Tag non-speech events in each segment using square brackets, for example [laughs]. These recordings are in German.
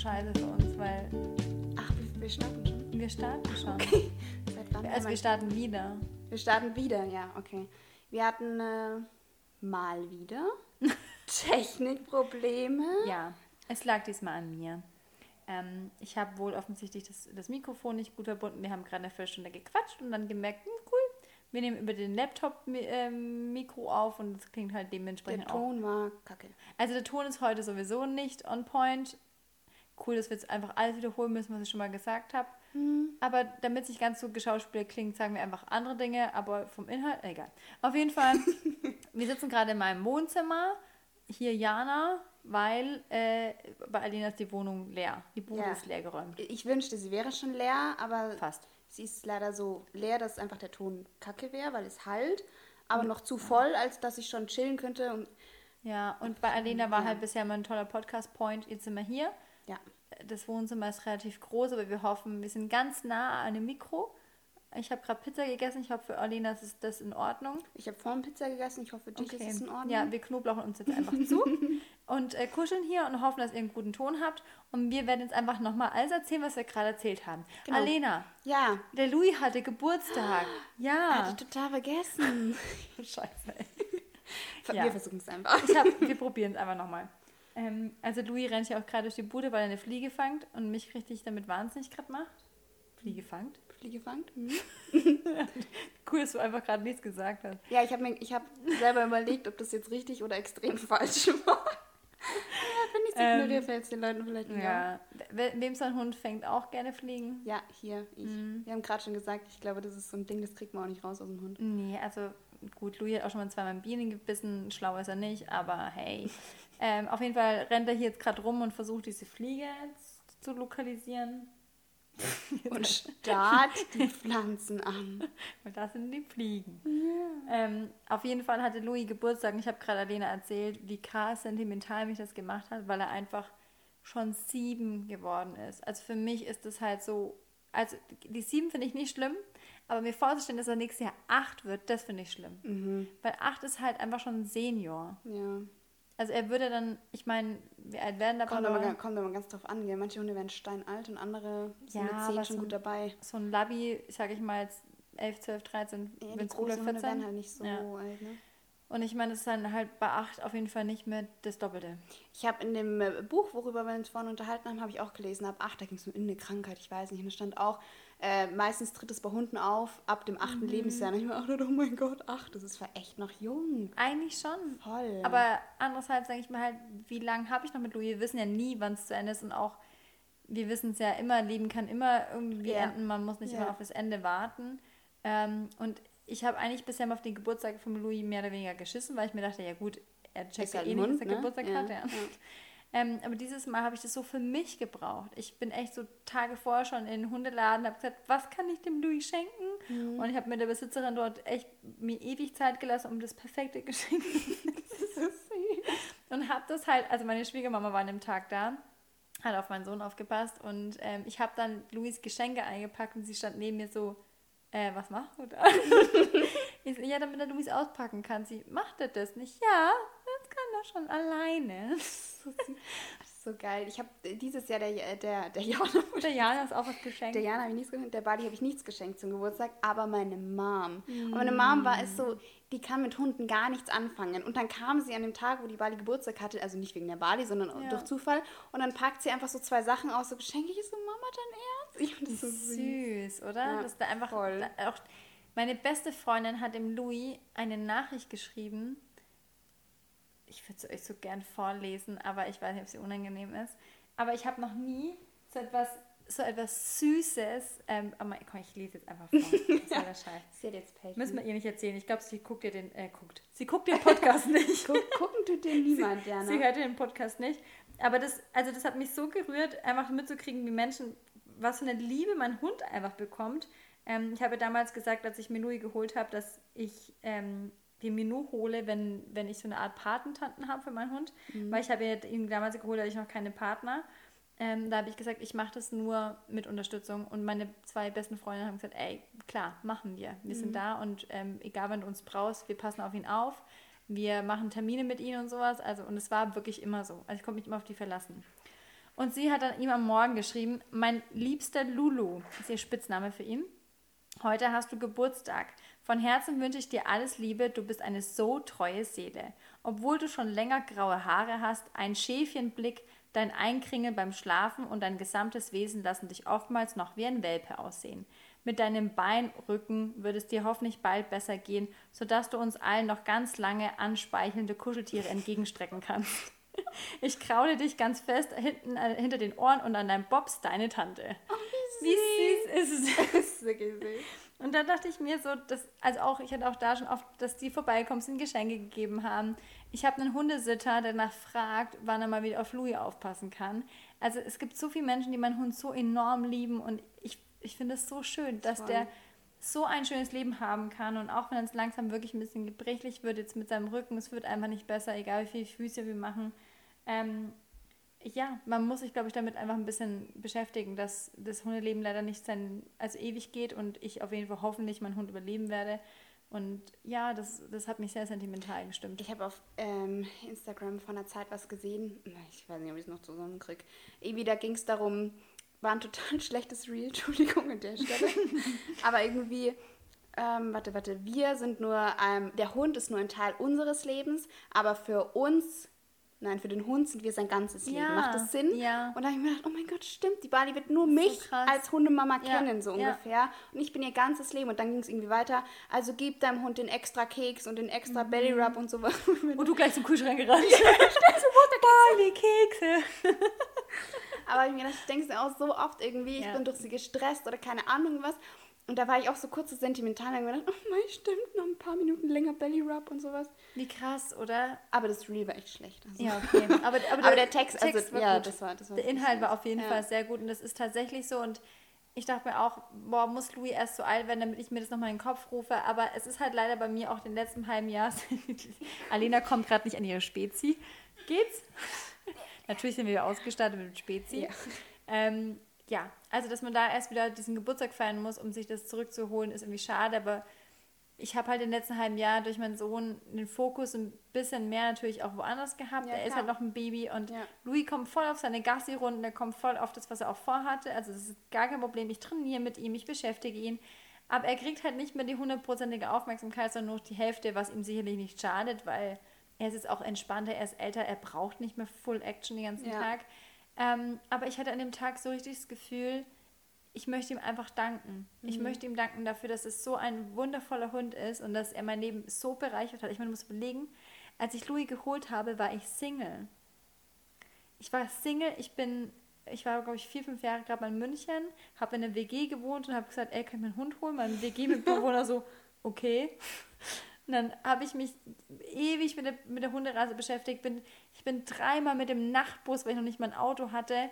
scheiße für uns, weil Ach, wir, wir starten schon. wir starten schon. Okay. Also wir starten wieder. wir starten wieder, ja, okay. Wir hatten äh, mal wieder [laughs] Technikprobleme. Ja, es lag diesmal an mir. Ähm, ich habe wohl offensichtlich das, das Mikrofon nicht gut verbunden. Wir haben gerade eine Viertelstunde gequatscht und dann gemerkt, hm, cool, wir nehmen über den Laptop mi- ähm, Mikro auf und es klingt halt Der dementsprechend auch. Ton war kacke. Also der Ton ist heute sowieso nicht on point. Cool, dass wir jetzt einfach alles wiederholen müssen, was ich schon mal gesagt habe. Aber damit es nicht ganz so geschauspielt klingt, sagen wir einfach andere Dinge, aber vom Inhalt, egal. Auf jeden Fall, [laughs] wir sitzen gerade in meinem Wohnzimmer, hier Jana, weil äh, bei Alina ist die Wohnung leer. Die Bude Ja. ist leer geräumt. Ich wünschte, sie wäre schon leer, aber Fast. sie ist leider so leer, dass einfach der Ton kacke wäre, weil es halt. Aber noch zu voll, als dass ich schon chillen könnte. Und Ja, und bei Alina war halt bisher mal ein toller Podcast-Point. Jetzt sind wir hier. Das Wohnzimmer ist relativ groß, aber wir hoffen, wir sind ganz nah an dem Mikro. Ich habe gerade Pizza gegessen. Ich hoffe, für Alina ist das in Ordnung. ich habe vorhin Pizza gegessen. Ich hoffe, für dich ist es in Ordnung. Ja, wir knoblauchen uns jetzt einfach zu [laughs] und äh, kuscheln hier und hoffen, dass ihr einen guten Ton habt. Und wir werden jetzt einfach nochmal alles erzählen, was wir gerade erzählt haben. Genau. Alena, ja. der Louis hatte Geburtstag. [gasps] Ja. Hatte total vergessen. [laughs] Scheiße. [laughs] ey. Wir Ja. versuchen es einfach. Hab, wir probieren es einfach nochmal. Ähm, also Louis rennt ja auch gerade durch die Bude, weil er eine Fliege fangt und mich richtig damit wahnsinnig gerade macht. Fliege fangt? Fliege fangt. Mhm. [laughs] Cool, dass du einfach gerade nichts gesagt hast. Ja, ich habe ich hab selber überlegt, ob das jetzt richtig oder extrem [laughs] falsch war. ja, wenn ich es Ähm, ignoriere, fällt es den Leuten vielleicht nicht. Ja. We- Wem so ein Hund fängt auch gerne Fliegen? Ja, hier, ich. Mhm. Wir haben gerade schon gesagt, ich glaube, das ist so ein Ding, das kriegt man auch nicht raus aus dem Hund. Nee, also gut, Louis hat auch schon mal zweimal Bienen gebissen, schlau ist er nicht, aber hey. [laughs] ähm, auf jeden Fall rennt er hier jetzt gerade rum und versucht diese Fliege zu lokalisieren. [laughs] Und [laughs] starrt die Pflanzen an. Weil da sind die Fliegen. Ähm, auf jeden Fall hatte Louis Geburtstag und ich habe gerade Alena erzählt, wie krass sentimental mich das gemacht hat, weil er einfach schon sieben geworden ist. Also für mich ist das halt so, also die sieben finde ich nicht schlimm, aber mir vorzustellen, dass er nächstes Jahr acht wird, das finde ich schlimm. Weil acht ist halt einfach schon ein Senior. Ja. Also er würde dann, ich meine, alt werden da Kommt aber, kommt aber ganz drauf an. Gell? Manche Hunde werden steinalt und andere sind Ja, mit 10 aber schon so- gut dabei. So ein Labby, sage ich mal jetzt 11, 12, 13, Ja, es cooler großen Hunde 14. werden halt nicht so Ja. alt. Ne? Und ich meine, das ist dann halt bei 8 auf jeden Fall nicht mehr das Doppelte. Ich habe in dem äh, Buch, worüber wir uns vorhin unterhalten haben, habe ich auch gelesen, ab 8, da ging es um irgendeine Krankheit, ich weiß nicht. Und da stand auch, äh, meistens tritt es bei Hunden auf, ab dem Mhm. achten Lebensjahr. Und ich mir gedacht, oh mein Gott, 8, das ist zwar echt noch jung. Eigentlich schon. Voll. Aber andererseits denke ich mir halt, wie lange habe ich noch mit Louis? Wir wissen ja nie, wann es zu Ende ist und auch, wir wissen es ja immer, Leben kann immer irgendwie Ja. enden, man muss nicht Ja. immer auf das Ende warten. Ähm, und ich habe eigentlich bisher mal auf den Geburtstag von Louis mehr oder weniger geschissen, weil ich mir dachte, ja gut, er checkt Ist ja eh nicht, dass er ne? Geburtstag Ja, hat. Ja. ja. Ähm, aber dieses Mal habe ich das so für mich gebraucht. Ich bin echt so Tage vorher schon in den Hundeladen, habe gesagt, was kann ich dem Louis schenken? Mhm. Und ich habe mit der Besitzerin dort echt mir ewig Zeit gelassen, um das perfekte [laughs] Geschenk und habe das halt, also meine Schwiegermama war an dem Tag da, hat auf meinen Sohn aufgepasst und ähm, ich habe dann Louis Geschenke eingepackt und sie stand neben mir so, äh, was machst du da? [laughs] ich so, ja, damit er Louis auspacken kann. Sie, macht er das nicht? Ja, das kann er schon alleine. [laughs] Ist so geil. Ich habe dieses Jahr der, der, der Jana, Der Jana ist auch was geschenkt. der Jana habe ich nichts geschenkt, der Bali habe ich nichts geschenkt zum Geburtstag, aber meine Mom. Und Mm. meine Mom war es so, die kann mit Hunden gar nichts anfangen. Und dann kam sie an dem Tag, wo die Bali Geburtstag hatte, also nicht wegen der Bali, sondern Ja. durch Zufall. Und dann packt sie einfach so zwei Sachen aus, so Geschenke. Ich so, Mama, dein Ernst? Ich das so süß. süß, oder? Ja, Dass da einfach voll. auch meine beste Freundin hat dem Louis eine Nachricht geschrieben. Ich würde es euch so gern vorlesen, aber ich weiß nicht, ob sie unangenehm ist. Aber ich habe noch nie so etwas, so etwas Süßes. Ähm, aber komm, ich lese jetzt einfach vor. [laughs] Der Scheiß? Sie hat jetzt Pech. Müssen wir ihr nicht erzählen. Ich glaube, sie guckt ihr den, äh, guckt. Sie guckt den Podcast [laughs] nicht. Guck, gucken tut dir [laughs] niemand, Jana. Sie hört den Podcast nicht. Aber das, also das hat mich so gerührt, einfach mitzukriegen, wie Menschen, was für eine Liebe mein Hund einfach bekommt. Ähm, ich habe damals gesagt, als ich Minui geholt habe, dass ich ähm, den Minu hole, wenn, wenn ich so eine Art Patentanten habe für meinen Hund. Weil ich habe ihn damals geholt, hatte ich noch keine Partner. Ähm, da habe ich gesagt, ich mache das nur mit Unterstützung. Und meine zwei besten Freundinnen haben gesagt, ey, klar, machen wir. Wir sind da und ähm, egal, wann du uns brauchst, wir passen auf ihn auf. Wir machen Termine mit ihm und sowas. Also, und es war wirklich immer so. Also ich konnte mich immer auf die verlassen. Und sie hat dann ihm am Morgen geschrieben, mein liebster Lulu, ist ihr Spitzname für ihn. Heute hast du Geburtstag. Von Herzen wünsche ich dir alles Liebe, du bist eine so treue Seele. Obwohl du schon länger graue Haare hast, ein Schäfchenblick, dein Einkringeln beim Schlafen und dein gesamtes Wesen lassen dich oftmals noch wie ein Welpe aussehen. Mit deinem Beinrücken wird es dir hoffentlich bald besser gehen, sodass du uns allen noch ganz lange anspeichelnde Kuscheltiere entgegenstrecken kannst. [laughs] Ich kraule dich ganz fest hinten, äh, hinter den Ohren und an deinem Bobs deine Tante. Oh, wie süß, wie süß ist es? Das [laughs] ist wirklich süß. Und da dachte ich mir so, dass, also auch, ich hatte auch da schon oft, dass die vorbeikommen, und Geschenke gegeben haben. Ich habe einen Hundesitter, der danach fragt, wann er mal wieder auf Louis aufpassen kann. Also es gibt so viele Menschen, die meinen Hund so enorm lieben und ich, ich finde es so schön, dass Voll. der so ein schönes Leben haben kann und auch wenn es langsam wirklich ein bisschen gebrechlich wird jetzt mit seinem Rücken, es wird einfach nicht besser, egal wie viele Füße wir machen. Ähm, ja, man muss sich, glaube ich, damit einfach ein bisschen beschäftigen, dass das Hundeleben leider nicht sein, also ewig geht und ich auf jeden Fall hoffentlich meinen Hund überleben werde. Und ja, das, das hat mich sehr sentimental gestimmt. Ich habe auf ähm, Instagram vor einer Zeit was gesehen. Ich weiß nicht, ob ich es noch zusammenkriege. Irgendwie, da ging es darum, war ein total [laughs] schlechtes Reel, Entschuldigung an der Stelle. [laughs] Aber irgendwie, ähm, warte, warte, wir sind nur, ähm, der Hund ist nur ein Teil unseres Lebens, aber für uns Nein, für den Hund sind wir sein ganzes Leben. Ja, Macht das Sinn? Ja. Und da habe ich mir gedacht, oh mein Gott, stimmt, die Bali wird nur mich so als Hundemama ja, kennen, so ungefähr. Und ich bin ihr ganzes Leben. Und dann ging es irgendwie weiter. Also gib deinem Hund den extra Keks und den extra mhm. Belly Rub und sowas. [laughs] Und du gleich zum Kühlschrank gerannt. Ja, [laughs] Bali, Kekse. Aber ich mir gedacht, ich denke es auch so oft irgendwie, ich bin durch sie gestresst oder keine Ahnung was. Und da war ich auch so kurz so sentimental und gedacht, oh mein, stimmt, noch ein paar Minuten länger Belly Rub und sowas. Wie krass, oder? Aber das Reel war echt schlecht. Also. Ja, okay. [laughs] Aber, aber, aber der, Text, Text also, war ja, gut. das war, das war Der Inhalt war auf jeden ja. Fall sehr gut und das ist tatsächlich so und ich dachte mir auch, boah, muss Louis erst so alt werden, damit ich mir das nochmal in den Kopf rufe. Aber es ist halt leider bei mir auch den letzten halben Jahr. [laughs] Alena kommt gerade nicht an ihre Spezi. Geht's? [laughs] Natürlich sind wir ausgestattet mit Spezi. Ja. Ähm, ja, also dass man da erst wieder diesen Geburtstag feiern muss, um sich das zurückzuholen, ist irgendwie schade, aber ich habe halt in den letzten halben Jahr durch meinen Sohn den Fokus ein bisschen mehr natürlich auch woanders gehabt. Ja, er ist halt noch ein Baby und ja. Louis kommt voll auf seine Gassi-Runden, er kommt voll auf das, was er auch vorhatte. Also das ist gar kein Problem. Ich trainiere mit ihm, ich beschäftige ihn. Aber er kriegt halt nicht mehr die hundertprozentige Aufmerksamkeit, sondern nur die Hälfte, was ihm sicherlich nicht schadet, weil er ist jetzt auch entspannter, er ist älter, er braucht nicht mehr Full Action den ganzen ja. Tag. Ähm, aber ich hatte an dem Tag so richtig das Gefühl, ich möchte ihm einfach danken. Mhm. Ich möchte ihm danken dafür, dass es so ein wundervoller Hund ist und dass er mein Leben so bereichert hat. Ich meine, muss überlegen, als ich Louis geholt habe, war ich Single. Ich war Single, ich bin, ich war, glaube ich, vier, fünf Jahre gerade mal in München, habe in einer WG gewohnt und habe gesagt, ey, kann ich meinen Hund holen? Mein WG-Mitbewohner [laughs] so, okay. Und dann habe ich mich ewig mit der, mit der Hunderasse beschäftigt. Bin, ich bin dreimal mit dem Nachtbus, weil ich noch nicht mein Auto hatte,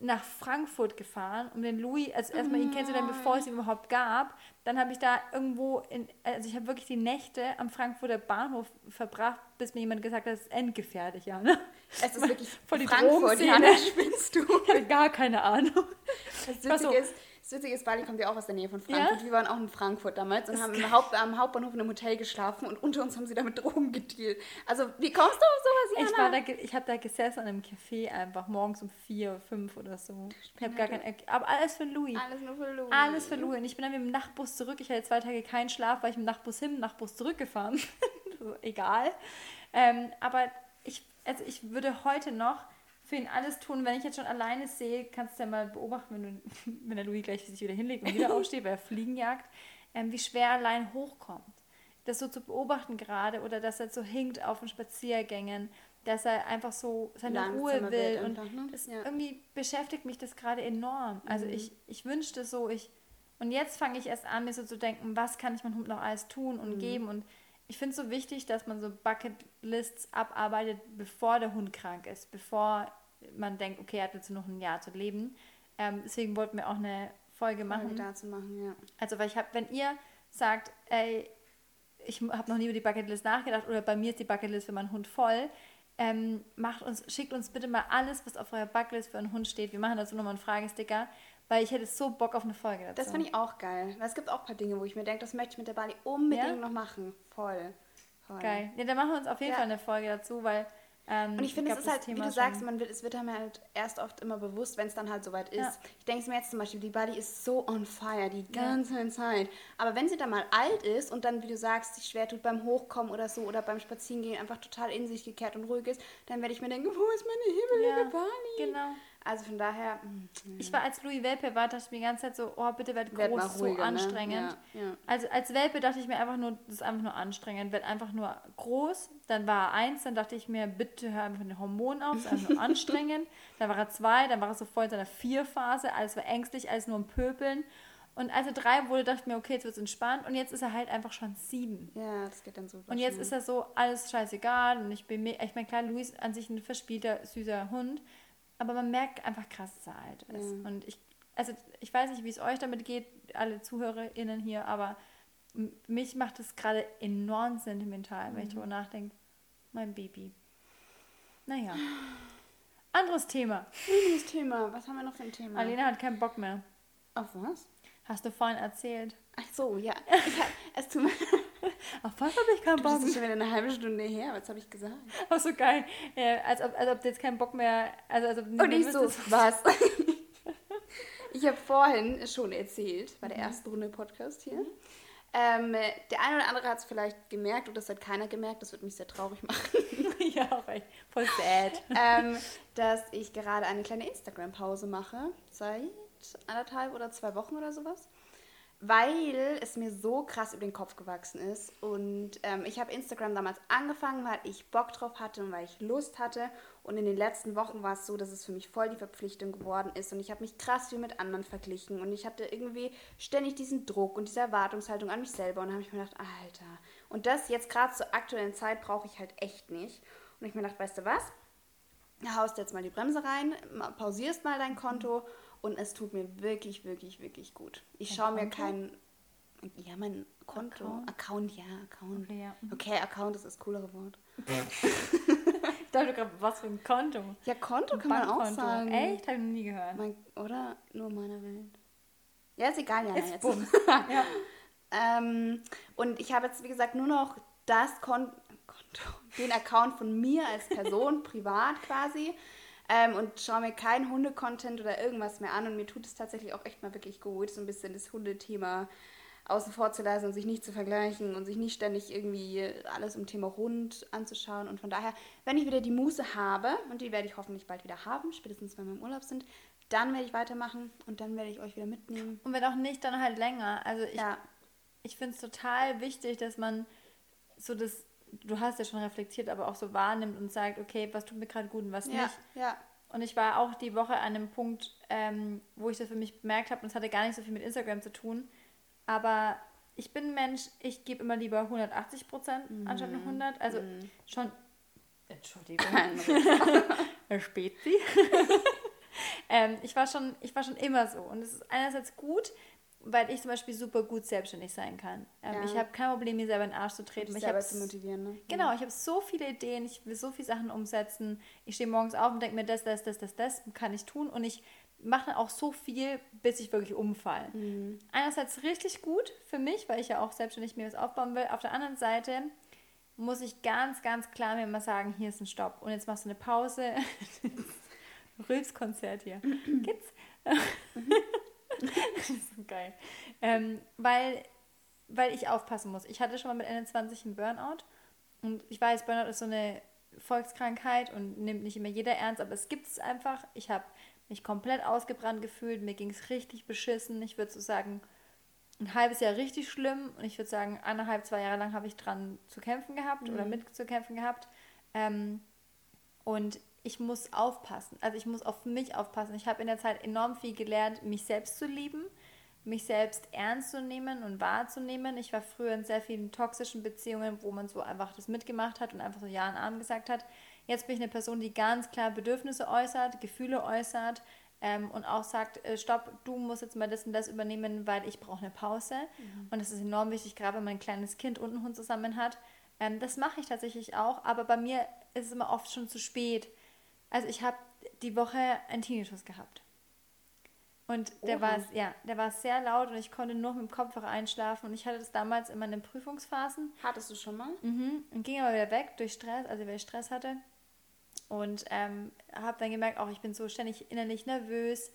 nach Frankfurt gefahren, um den Louis, also erstmal ihn kennenzulernen, bevor es ihn überhaupt gab. Dann habe ich da irgendwo, in, also ich habe wirklich die Nächte am Frankfurter Bahnhof verbracht, bis mir jemand gesagt hat, das ist endgefährlich, ja, ne? Es ist wirklich voll die Frankfurt, ja, spinnst du. Ich habe gar keine Ahnung. Das Witzige so, ist, das Witzige ist, Bali kommt ja auch aus der Nähe von Frankfurt. Ja? Wir waren auch in Frankfurt damals und das haben im Haupt, am Hauptbahnhof in einem Hotel geschlafen und unter uns haben sie da mit Drogen [laughs] gedealt. Also, wie kommst du auf sowas, Jana? Ich, ich habe da gesessen an einem Café einfach morgens um vier, fünf oder so. Ich habe gar kein... Aber alles für Louis. Alles nur für Louis. Alles für Louis. Und ich bin dann mit dem Nachtbus zurück. Ich hatte zwei Tage keinen Schlaf, weil ich mit dem Nachtbus hin, Nachtbus zurückgefahren [laughs] bin. Egal. Ähm, aber ich, also ich würde heute noch für ihn alles tun. Wenn ich jetzt schon alleine sehe, kannst du ja mal beobachten, wenn, du, [laughs] wenn der Louis gleich sich wieder hinlegt und wieder [laughs] aufsteht, weil er Fliegen jagt, ähm, wie schwer er allein hochkommt. Das so zu beobachten gerade oder dass er so hinkt auf den Spaziergängen, dass er einfach so seine Langsamer Ruhe will. Und einfach, ne? das, ja. irgendwie beschäftigt mich das gerade enorm. Also mhm. ich, ich wünschte so, ich. Und jetzt fange ich erst an, mir so zu denken, was kann ich meinem Hund noch alles tun und mhm. geben. Und ich finde es so wichtig, dass man so Bucketlists abarbeitet, bevor der Hund krank ist, bevor man denkt, okay, er hat jetzt noch ein Jahr zu leben. Ähm, deswegen wollten wir auch eine Folge machen. Folge dazu machen, ja. Also, weil ich habe, wenn ihr sagt, ey, ich habe noch nie über die Bucketlist nachgedacht oder bei mir ist die Bucketlist für meinen Hund voll, ähm, macht uns, schickt uns bitte mal alles, was auf eurer Bucketlist für einen Hund steht. Wir machen dazu nochmal einen Fragesticker, weil ich hätte so Bock auf eine Folge dazu. Das finde ich auch geil. Weil es gibt auch ein paar Dinge, wo ich mir denke, das möchte ich mit der Bali unbedingt ja? noch machen. Voll. Voll. Geil. Ja, dann machen wir uns auf jeden ja. Fall eine Folge dazu, weil Ähm, Und ich finde, es ist halt, wie Thema du sagst, man wird, es wird einem halt erst oft immer bewusst, wenn es dann halt soweit ist. Ja. Ich denke es mir jetzt zum Beispiel, die Buddy ist so on fire die Ja. ganze Zeit. Aber wenn sie dann mal alt ist und dann, wie du sagst, sich schwer tut beim Hochkommen oder so oder beim Spazierengehen, einfach total in sich gekehrt und ruhig ist, dann werde ich mir denken, wo ist meine hibbelige Ja, Buddy? Genau. Also von daher, mm, Ich war als Louis Welpe war, dachte ich mir die ganze Zeit so, oh, bitte werd groß, werd mal so ruhiger, ne? anstrengend. Ja, ja. Also als Welpe dachte ich mir einfach nur, das ist einfach nur anstrengend, werd einfach nur groß. Dann war er eins, dann dachte ich mir, bitte hör einfach mit den Hormonen auf, ist einfach nur [laughs] anstrengend. Dann war er zwei, dann war er so voll in seiner Vier-Phase, alles war ängstlich, alles nur am Pöbeln. Und als er drei wurde, dachte ich mir, okay, jetzt wird's entspannt. Und jetzt ist er halt einfach schon sieben. ja, das geht dann so. Und jetzt ist er so, alles scheißegal. Und ich bin mir, ich meine, klar, Luis an sich ein verspielter, süßer Hund. Aber man merkt einfach krass, dass er alt ist. Ja. Und ich, also ich weiß nicht, wie es euch damit geht, alle ZuhörerInnen hier, aber mich macht es gerade enorm sentimental, wenn ich Mhm. darüber nachdenke. Mein Baby. Naja. Anderes Thema. Anderes Thema. Was haben wir noch für ein Thema? Alena hat keinen Bock mehr. Auf was? Hast du vorhin erzählt. Ach so, ja. [laughs] Ich hab, es tut mir [laughs] Auf was habe ich keinen Bock Das ist schon wieder eine halbe Stunde her. Was habe ich gesagt? [laughs] Auch so geil. Ja, als, ob, als ob du jetzt keinen Bock mehr. Also, als ob Und nicht [laughs] ich so, was? ich habe vorhin schon erzählt, bei der Mhm. ersten Runde Podcast hier. Ähm, der eine oder andere hat es vielleicht gemerkt oder das hat keiner gemerkt. Das würde mich sehr traurig machen. ja, auch echt. Voll sad. ähm, dass ich gerade eine kleine Instagram-Pause mache. Seit anderthalb oder zwei Wochen oder sowas. Weil es mir so krass über den Kopf gewachsen ist. Und ähm, ich habe Instagram damals angefangen, weil ich Bock drauf hatte und weil ich Lust hatte. Und in den letzten Wochen war es so, dass es für mich voll die Verpflichtung geworden ist. Und ich habe mich krass viel mit anderen verglichen. Und ich hatte irgendwie ständig diesen Druck und diese Erwartungshaltung an mich selber. Und dann habe ich mir gedacht, Alter. Und das jetzt gerade zur aktuellen Zeit brauche ich halt echt nicht. Und ich mir gedacht, weißt du was? haust jetzt mal die Bremse rein, pausierst mal dein Konto und es tut mir wirklich, wirklich, wirklich gut. Ich Dein schaue mir Konto? kein, ja, mein Konto, Account? Account, ja, Account. Okay, ja. Okay, Account ist das coolere Wort. [laughs] Ich dachte gerade, was für ein Konto. Ja, Konto kann man auch sagen. Echt? Habe ich noch nie gehört. Mein, oder nur meine Welt. Ja, ist egal, ja. Ist jetzt. Bums. [laughs] ja. Ähm, und ich habe jetzt, wie gesagt, nur noch das Kon Konto, den Account von mir als Person, [laughs] privat quasi. Ähm, und schaue mir kein Hunde-Content oder irgendwas mehr an. Und mir tut es tatsächlich auch echt mal wirklich gut, so ein bisschen das Hundethema außen vor zu lassen und sich nicht zu vergleichen und sich nicht ständig irgendwie alles im Thema Hund anzuschauen. Und von daher, wenn ich wieder die Muße habe, und die werde ich hoffentlich bald wieder haben, spätestens wenn wir im Urlaub sind, dann werde ich weitermachen und dann werde ich euch wieder mitnehmen. Und wenn auch nicht, dann halt länger. Also ich, Ja, ich finde es total wichtig, dass man so das, du hast ja schon reflektiert, aber auch so wahrnimmt und sagt, okay, was tut mir gerade gut und was ja, nicht. ja. Und ich war auch die Woche an einem Punkt, ähm, wo ich das für mich bemerkt habe, und es hatte gar nicht so viel mit Instagram zu tun. Aber ich bin ein Mensch, ich gebe immer lieber 180 Prozent anstatt Mhm. 100. Also schon. Entschuldigung. [laughs] Spezi. [laughs] ähm, ich, war schon, ich war schon immer so. Und es ist einerseits gut, weil ich zum Beispiel super gut selbstständig sein kann. Ähm, Ja. Ich habe kein Problem, mir selber in den Arsch zu treten. dich Ich selber habe zu motivieren, ne? Genau, ich habe so viele Ideen, ich will so viele Sachen umsetzen. Ich stehe morgens auf und denke mir, das, das, das, das, das kann ich tun. Und ich mache dann auch so viel, bis ich wirklich umfall. Mhm. Einerseits richtig gut für mich, weil ich ja auch selbstständig mir was aufbauen will. Auf der anderen Seite muss ich ganz, ganz klar mir immer sagen, hier ist ein Stopp. Und jetzt machst du eine Pause. [laughs] Rülpskonzert hier. [clears throat] Geht's? Das ist so geil. Ähm, weil, weil ich aufpassen muss. Ich hatte schon mal mit Ende 20 einen Burnout. Und ich weiß, Burnout ist so eine Volkskrankheit und nimmt nicht immer jeder ernst, aber es gibt es einfach. Ich habe mich komplett ausgebrannt gefühlt, mir ging es richtig beschissen. Ich würde so sagen, ein halbes Jahr richtig schlimm und ich würde sagen, eineinhalb, zwei Jahre lang habe ich dran zu kämpfen gehabt oder mit zu kämpfen gehabt. Ähm, und ich muss aufpassen. Also ich muss auf mich aufpassen. Ich habe in der Zeit enorm viel gelernt, mich selbst zu lieben, mich selbst ernst zu nehmen und wahrzunehmen. Ich war früher in sehr vielen toxischen Beziehungen, wo man so einfach das mitgemacht hat und einfach so Ja und Arm gesagt hat. Jetzt bin ich eine Person, die ganz klar Bedürfnisse äußert, Gefühle äußert ähm, und auch sagt, äh, stopp, du musst jetzt mal das und das übernehmen, weil ich brauche eine Pause. Und das ist enorm wichtig, gerade wenn man ein kleines Kind und einen Hund zusammen hat. Ähm, das mache ich tatsächlich auch, aber bei mir ist es immer oft schon zu spät. Also ich habe die Woche einen Tinnitus gehabt. Und der Oha. war, ja, der war sehr laut und ich konnte nur mit dem Kopfhörer einschlafen. Und ich hatte das damals in meinen Prüfungsphasen Hattest du schon mal? mhm, und ging aber wieder weg durch Stress, also weil ich Stress hatte. Und ähm, habe dann gemerkt, auch ich bin so ständig innerlich nervös.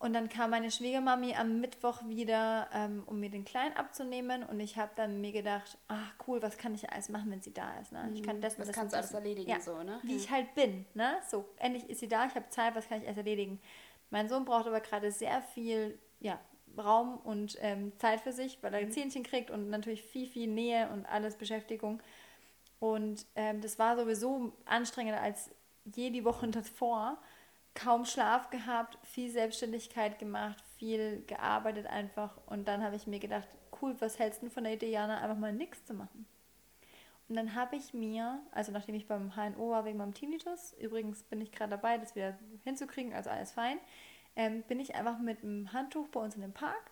Und dann kam meine Schwiegermami am Mittwoch wieder, ähm, um mir den Kleinen abzunehmen. Und ich habe dann mir gedacht, ach cool, was kann ich alles machen, wenn sie da ist. Ne? Ich kann das, Das das kannst du alles erledigen, ja, so, ne? Wie Ja. ich halt bin. Ne? So, endlich ist sie da, ich habe Zeit, was kann ich alles erledigen. Mein Sohn braucht aber gerade sehr viel ja, Raum und ähm, Zeit für sich, weil er Mhm. Zähnchen kriegt und natürlich viel, viel Nähe und alles Beschäftigung. Und ähm, das war sowieso anstrengender als je die Wochen davor. Kaum Schlaf gehabt, viel Selbstständigkeit gemacht, viel gearbeitet einfach. Und dann habe ich mir gedacht, cool, was hältst du von der Idee, Jana, einfach mal nichts zu machen? Und dann habe ich mir, also nachdem ich beim HNO war wegen meinem Tinnitus, übrigens bin ich gerade dabei, das wieder hinzukriegen, also alles fein, ähm, bin ich einfach mit einem Handtuch bei uns in den Park,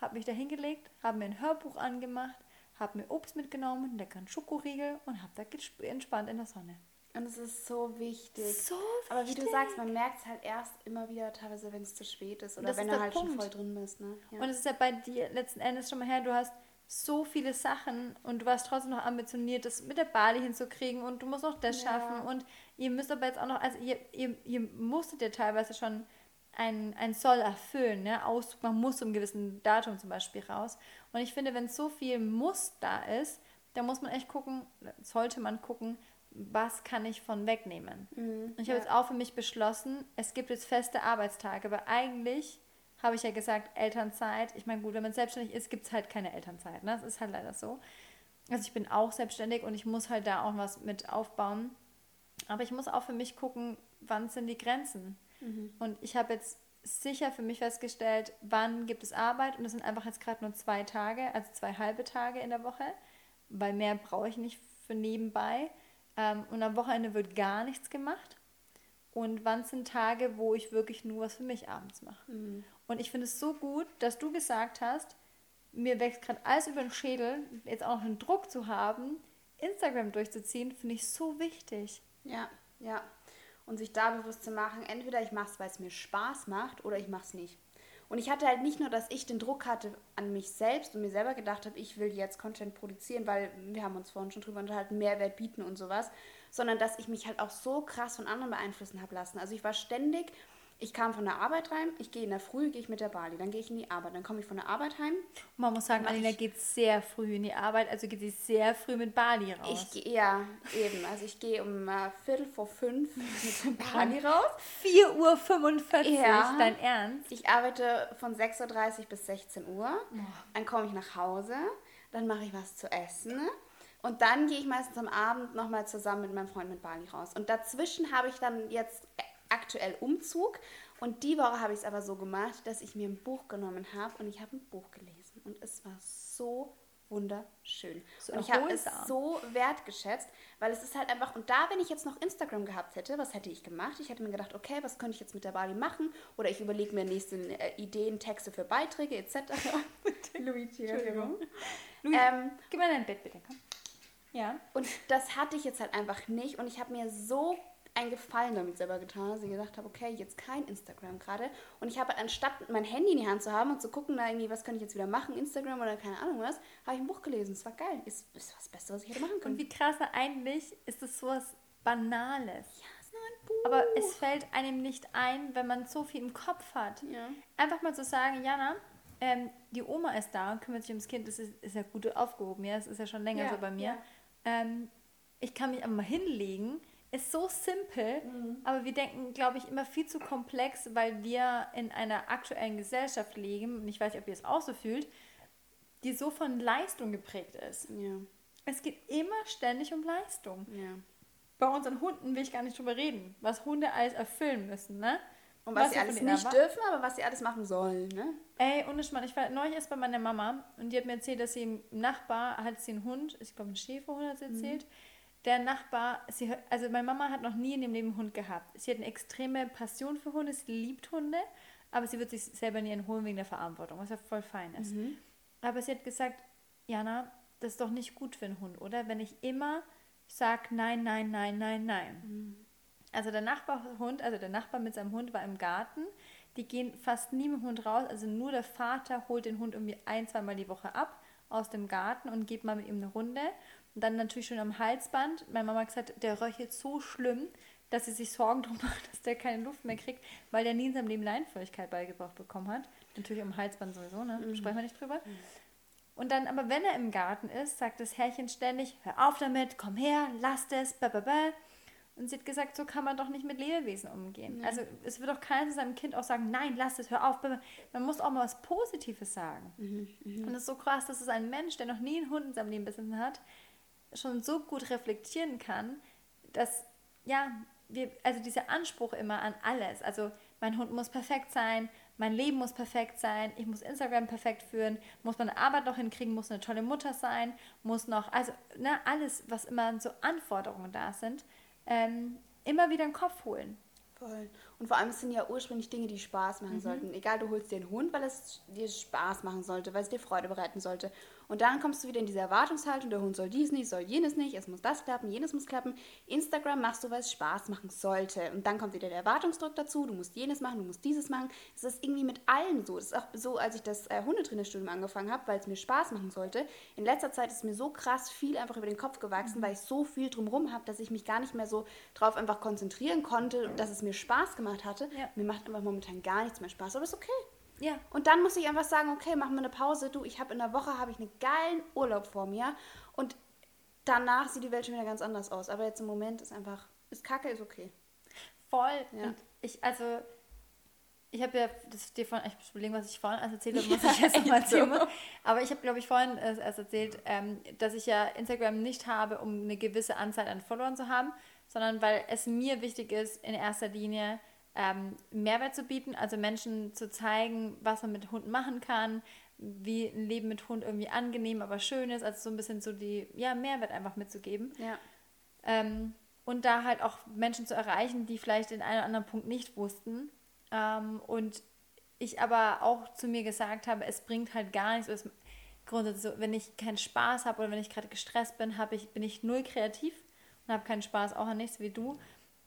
habe mich da hingelegt, habe mir ein Hörbuch angemacht, habe mir Obst mitgenommen, einen leckeren Schokoriegel und habe da entspannt in der Sonne. Und es ist so wichtig. So Aber wie du wichtig. sagst, man merkt es halt erst immer wieder teilweise, wenn es zu spät ist oder Das wenn ist du halt schon Punkt. voll drin bist. Ne? Ja. Und es ist ja bei dir letzten Endes schon mal her, du hast so viele Sachen und du warst trotzdem noch ambitioniert, das mit der Bali hinzukriegen und du musst noch das Ja. schaffen und ihr müsst aber jetzt auch noch, also ihr, ihr, ihr musstet ja teilweise schon ein, ein Soll erfüllen, ne? Auszug, man muss zum gewissen Datum zum Beispiel raus. Und ich finde, wenn so viel Muss da ist, dann muss man echt gucken, sollte man gucken, was kann ich von wegnehmen. und ich habe ja. jetzt auch für mich beschlossen, es gibt jetzt feste Arbeitstage, aber eigentlich habe ich ja gesagt, Elternzeit. Ich meine, gut, wenn man selbstständig ist, gibt es halt keine Elternzeit. Ne? Das ist halt leider so. Also ich bin auch selbstständig und ich muss halt da auch was mit aufbauen. Aber ich muss auch für mich gucken, wann sind die Grenzen. Und ich habe jetzt sicher für mich festgestellt, wann gibt es Arbeit. Und das sind einfach jetzt gerade nur zwei Tage, also zwei halbe Tage in der Woche, weil mehr brauche ich nicht für nebenbei. Ähm, und am Wochenende wird gar nichts gemacht. Und wann sind Tage, wo ich wirklich nur was für mich abends mache. Und ich finde es so gut, dass du gesagt hast, mir wächst gerade alles über den Schädel, jetzt auch noch einen Druck zu haben, Instagram durchzuziehen, finde ich so wichtig. Ja, ja. Und sich da bewusst zu machen, entweder ich mache es, weil es mir Spaß macht, oder ich mache es nicht. Und ich hatte halt nicht nur, dass ich den Druck hatte an mich selbst und mir selber gedacht habe, ich will jetzt Content produzieren, weil wir haben uns vorhin schon drüber unterhalten, Mehrwert bieten und sowas, sondern dass ich mich halt auch so krass von anderen beeinflussen habe lassen. Also ich war ständig, ich kam von der Arbeit rein, ich gehe in der Früh, gehe ich mit der Bali, dann gehe ich in die Arbeit, dann komme ich von der Arbeit heim, Man muss sagen, Alina geht sehr früh in die Arbeit, also geht sie sehr früh mit Bali raus. ich gehe, ja, eben, also ich gehe um äh, Viertel vor fünf [laughs] mit der Bali raus. 4.45 Uhr, Ja. dein Ernst? Ich arbeite von 6.30 Uhr bis 16 Uhr. Dann komme ich nach Hause, dann mache ich was zu essen. Und dann gehe ich meistens am Abend nochmal zusammen mit meinem Freund mit Bali raus. Und dazwischen habe ich dann jetzt aktuell Umzug. Und die Woche habe ich es aber so gemacht, dass ich mir ein Buch genommen habe und ich habe ein Buch gelesen. Und es war so wunderschön. So und ich habe es so wertgeschätzt, weil es ist halt einfach, und da, wenn ich jetzt noch Instagram gehabt hätte, was hätte ich gemacht? Ich hätte mir gedacht, okay, was könnte ich jetzt mit der Bali machen? Oder ich überlege mir nächste äh, Ideen, Texte für Beiträge etc. [laughs] Luigi, Entschuldigung. Louis, Ähm, gib mir dein Bett bitte, komm. Ja. und das hatte ich jetzt halt einfach nicht. Und ich habe mir so einen Gefallen damit selber getan, dass ich gesagt habe, okay, jetzt kein Instagram gerade. Und ich habe anstatt mein Handy in die Hand zu haben und zu gucken, na, irgendwie, was könnte ich jetzt wieder machen, Instagram oder keine Ahnung was, habe ich ein Buch gelesen. Es war geil. Ist, ist das Beste, was ich hätte machen können. Und wie krass eigentlich ist es sowas Banales. ja, ist nur ein Buch. Aber es fällt einem nicht ein, wenn man so viel im Kopf hat. Ja. Einfach mal zu sagen, Jana, ähm, die Oma ist da und kümmert sich ums Kind, das ist, ist ja gut aufgehoben, ja, das ist ja schon länger Ja, so bei mir. ja. Ähm, ich kann mich einfach mal hinlegen. Ist so simpel, aber wir denken, glaube ich, immer viel zu komplex, weil wir in einer aktuellen Gesellschaft leben, und ich weiß nicht, ob ihr es auch so fühlt, die so von Leistung geprägt ist. Ja, Es geht immer ständig um Leistung. ja. Bei unseren Hunden will ich gar nicht drüber reden, was Hunde alles erfüllen müssen, ne? Und was, Was sie alles nicht dürfen, aber was sie alles machen sollen, ne? Ey, ohne Schmarrn, ich war neulich erst bei meiner Mama und die hat mir erzählt, dass sie im Nachbar hat sie einen Hund, ich glaube einen Schäferhund hat sie erzählt. Der Nachbar, sie, also meine Mama hat noch nie in dem Leben einen Hund gehabt. Sie hat eine extreme Passion für Hunde, sie liebt Hunde, aber sie wird sich selber nie einen holen wegen der Verantwortung, was ja voll fein ist. Aber sie hat gesagt, Jana, das ist doch nicht gut für einen Hund, oder? Wenn ich immer sage, nein, nein, nein, nein, nein. Also der Nachbarhund, also der Nachbar mit seinem Hund war im Garten. Die gehen fast nie mit dem Hund raus. Also nur der Vater holt den Hund irgendwie ein, zweimal die Woche ab aus dem Garten und geht mal mit ihm eine Runde. Und dann natürlich schon am Halsband. Meine Mama hat gesagt, der röchelt so schlimm. dass sie sich Sorgen [laughs] drum macht, dass der keine Luft mehr kriegt, weil der nie in seinem Leben Leinenführigkeit beigebracht bekommen hat. Natürlich um Halsband sowieso, ne? Mhm. Sprechen wir nicht drüber. Mhm. Und dann, aber wenn er im Garten ist, sagt das Herrchen ständig, hör auf damit, komm her, lass es, blablabla. Und sie hat gesagt, so kann man doch nicht mit Lebewesen umgehen. Mhm. Also es wird doch keiner seinem Kind auch sagen, nein, lass es, hör auf. Man muss auch mal was Positives sagen. Mhm. Mhm. Und es ist so krass, dass es ein Mensch, der noch nie einen Hund in seinem Leben besessen hat, schon so gut reflektieren kann, dass, ja, wir, also dieser Anspruch immer an alles, also mein Hund muss perfekt sein, mein Leben muss perfekt sein, ich muss Instagram perfekt führen, muss meine Arbeit noch hinkriegen, muss eine tolle Mutter sein, muss noch, also ne, alles, was immer so Anforderungen da sind, ähm, immer wieder in den Kopf holen. Voll. Und vor allem es sind ja ursprünglich Dinge, die Spaß machen mhm. sollten. Egal, du holst dir einen Hund, weil es dir Spaß machen sollte, weil es dir Freude bereiten sollte. Und dann kommst du wieder in diese Erwartungshaltung, der Hund soll dies nicht, soll jenes nicht, es muss das klappen, jenes muss klappen. Instagram machst du, weil es Spaß machen sollte. Und dann kommt wieder der Erwartungsdruck dazu, du musst jenes machen, du musst dieses machen. Es ist irgendwie mit allem so. Es ist auch so, als ich das äh, Hundetrainerstudium angefangen habe, weil es mir Spaß machen sollte. In letzter Zeit ist mir so krass viel einfach über den Kopf gewachsen, mhm. weil ich so viel drumherum habe, dass ich mich gar nicht mehr so drauf einfach konzentrieren konnte, dass es mir Spaß gemacht hatte. Ja. Mir macht einfach momentan gar nichts mehr Spaß, aber ist okay. Ja. Und dann muss ich einfach sagen, okay, machen wir eine Pause. Du, ich habe in der Woche habe ich einen geilen Urlaub vor mir und danach sieht die Welt schon wieder ganz anders aus. Aber jetzt im Moment ist einfach, ist Kacke, ist okay. Voll. Ja. Und ich, also, ich habe ja das dir vorhin, ich muss überlegen, was ich vorhin erst erzählt habe, ja, ich jetzt nochmal erzählen. So. Aber ich habe, glaube ich, vorhin erst erzählt, ähm, dass ich ja Instagram nicht habe, um eine gewisse Anzahl an Followern zu haben, sondern weil es mir wichtig ist, in erster Linie ähm, Mehrwert zu bieten, also Menschen zu zeigen, was man mit Hunden machen kann, wie ein Leben mit Hund irgendwie angenehm, aber schön ist, also so ein bisschen so die, ja, Mehrwert einfach mitzugeben. Ja. Ähm, und da halt auch Menschen zu erreichen, die vielleicht den einen oder anderen Punkt nicht wussten. Ähm, und ich aber auch zu mir gesagt habe, es bringt halt gar nichts. Es, grundsätzlich so, wenn ich keinen Spaß habe oder wenn ich gerade gestresst bin, ich, bin ich null kreativ und habe keinen Spaß auch an nichts wie du.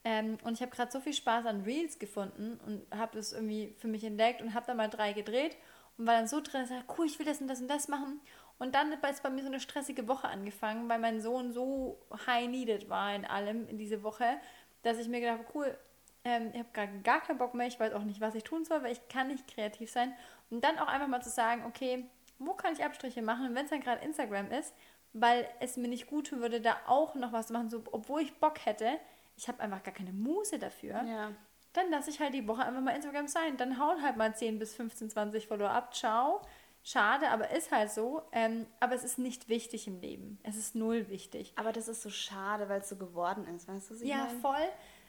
Ähm, und ich habe gerade so viel Spaß an Reels gefunden und habe es irgendwie für mich entdeckt und habe da mal drei gedreht und war dann so drin, dass ich cool, ich will das und das und das machen. Und dann ist bei mir so eine stressige Woche angefangen, weil mein Sohn so high needed war in allem in diese Woche, dass ich mir gedacht habe, cool, ähm, ich habe gerade gar keinen Bock mehr, ich weiß auch nicht, was ich tun soll, weil ich kann nicht kreativ sein. Und dann auch einfach mal zu sagen, okay, wo kann ich Abstriche machen? Wenn es dann gerade Instagram ist, weil es mir nicht gut tun würde, da auch noch was zu machen, so, obwohl ich Bock hätte, ich habe einfach gar keine Muße dafür. Ja. Dann lasse ich halt die Woche einfach mal Instagram sein. Dann hauen halt mal 10 bis 15, 20 Follower ab. Ciao. Schade, aber ist halt so. Ähm, aber es ist nicht wichtig im Leben. Es ist null wichtig. Aber das ist so schade, weil es so geworden ist. Weißt du, Ja, meine? voll.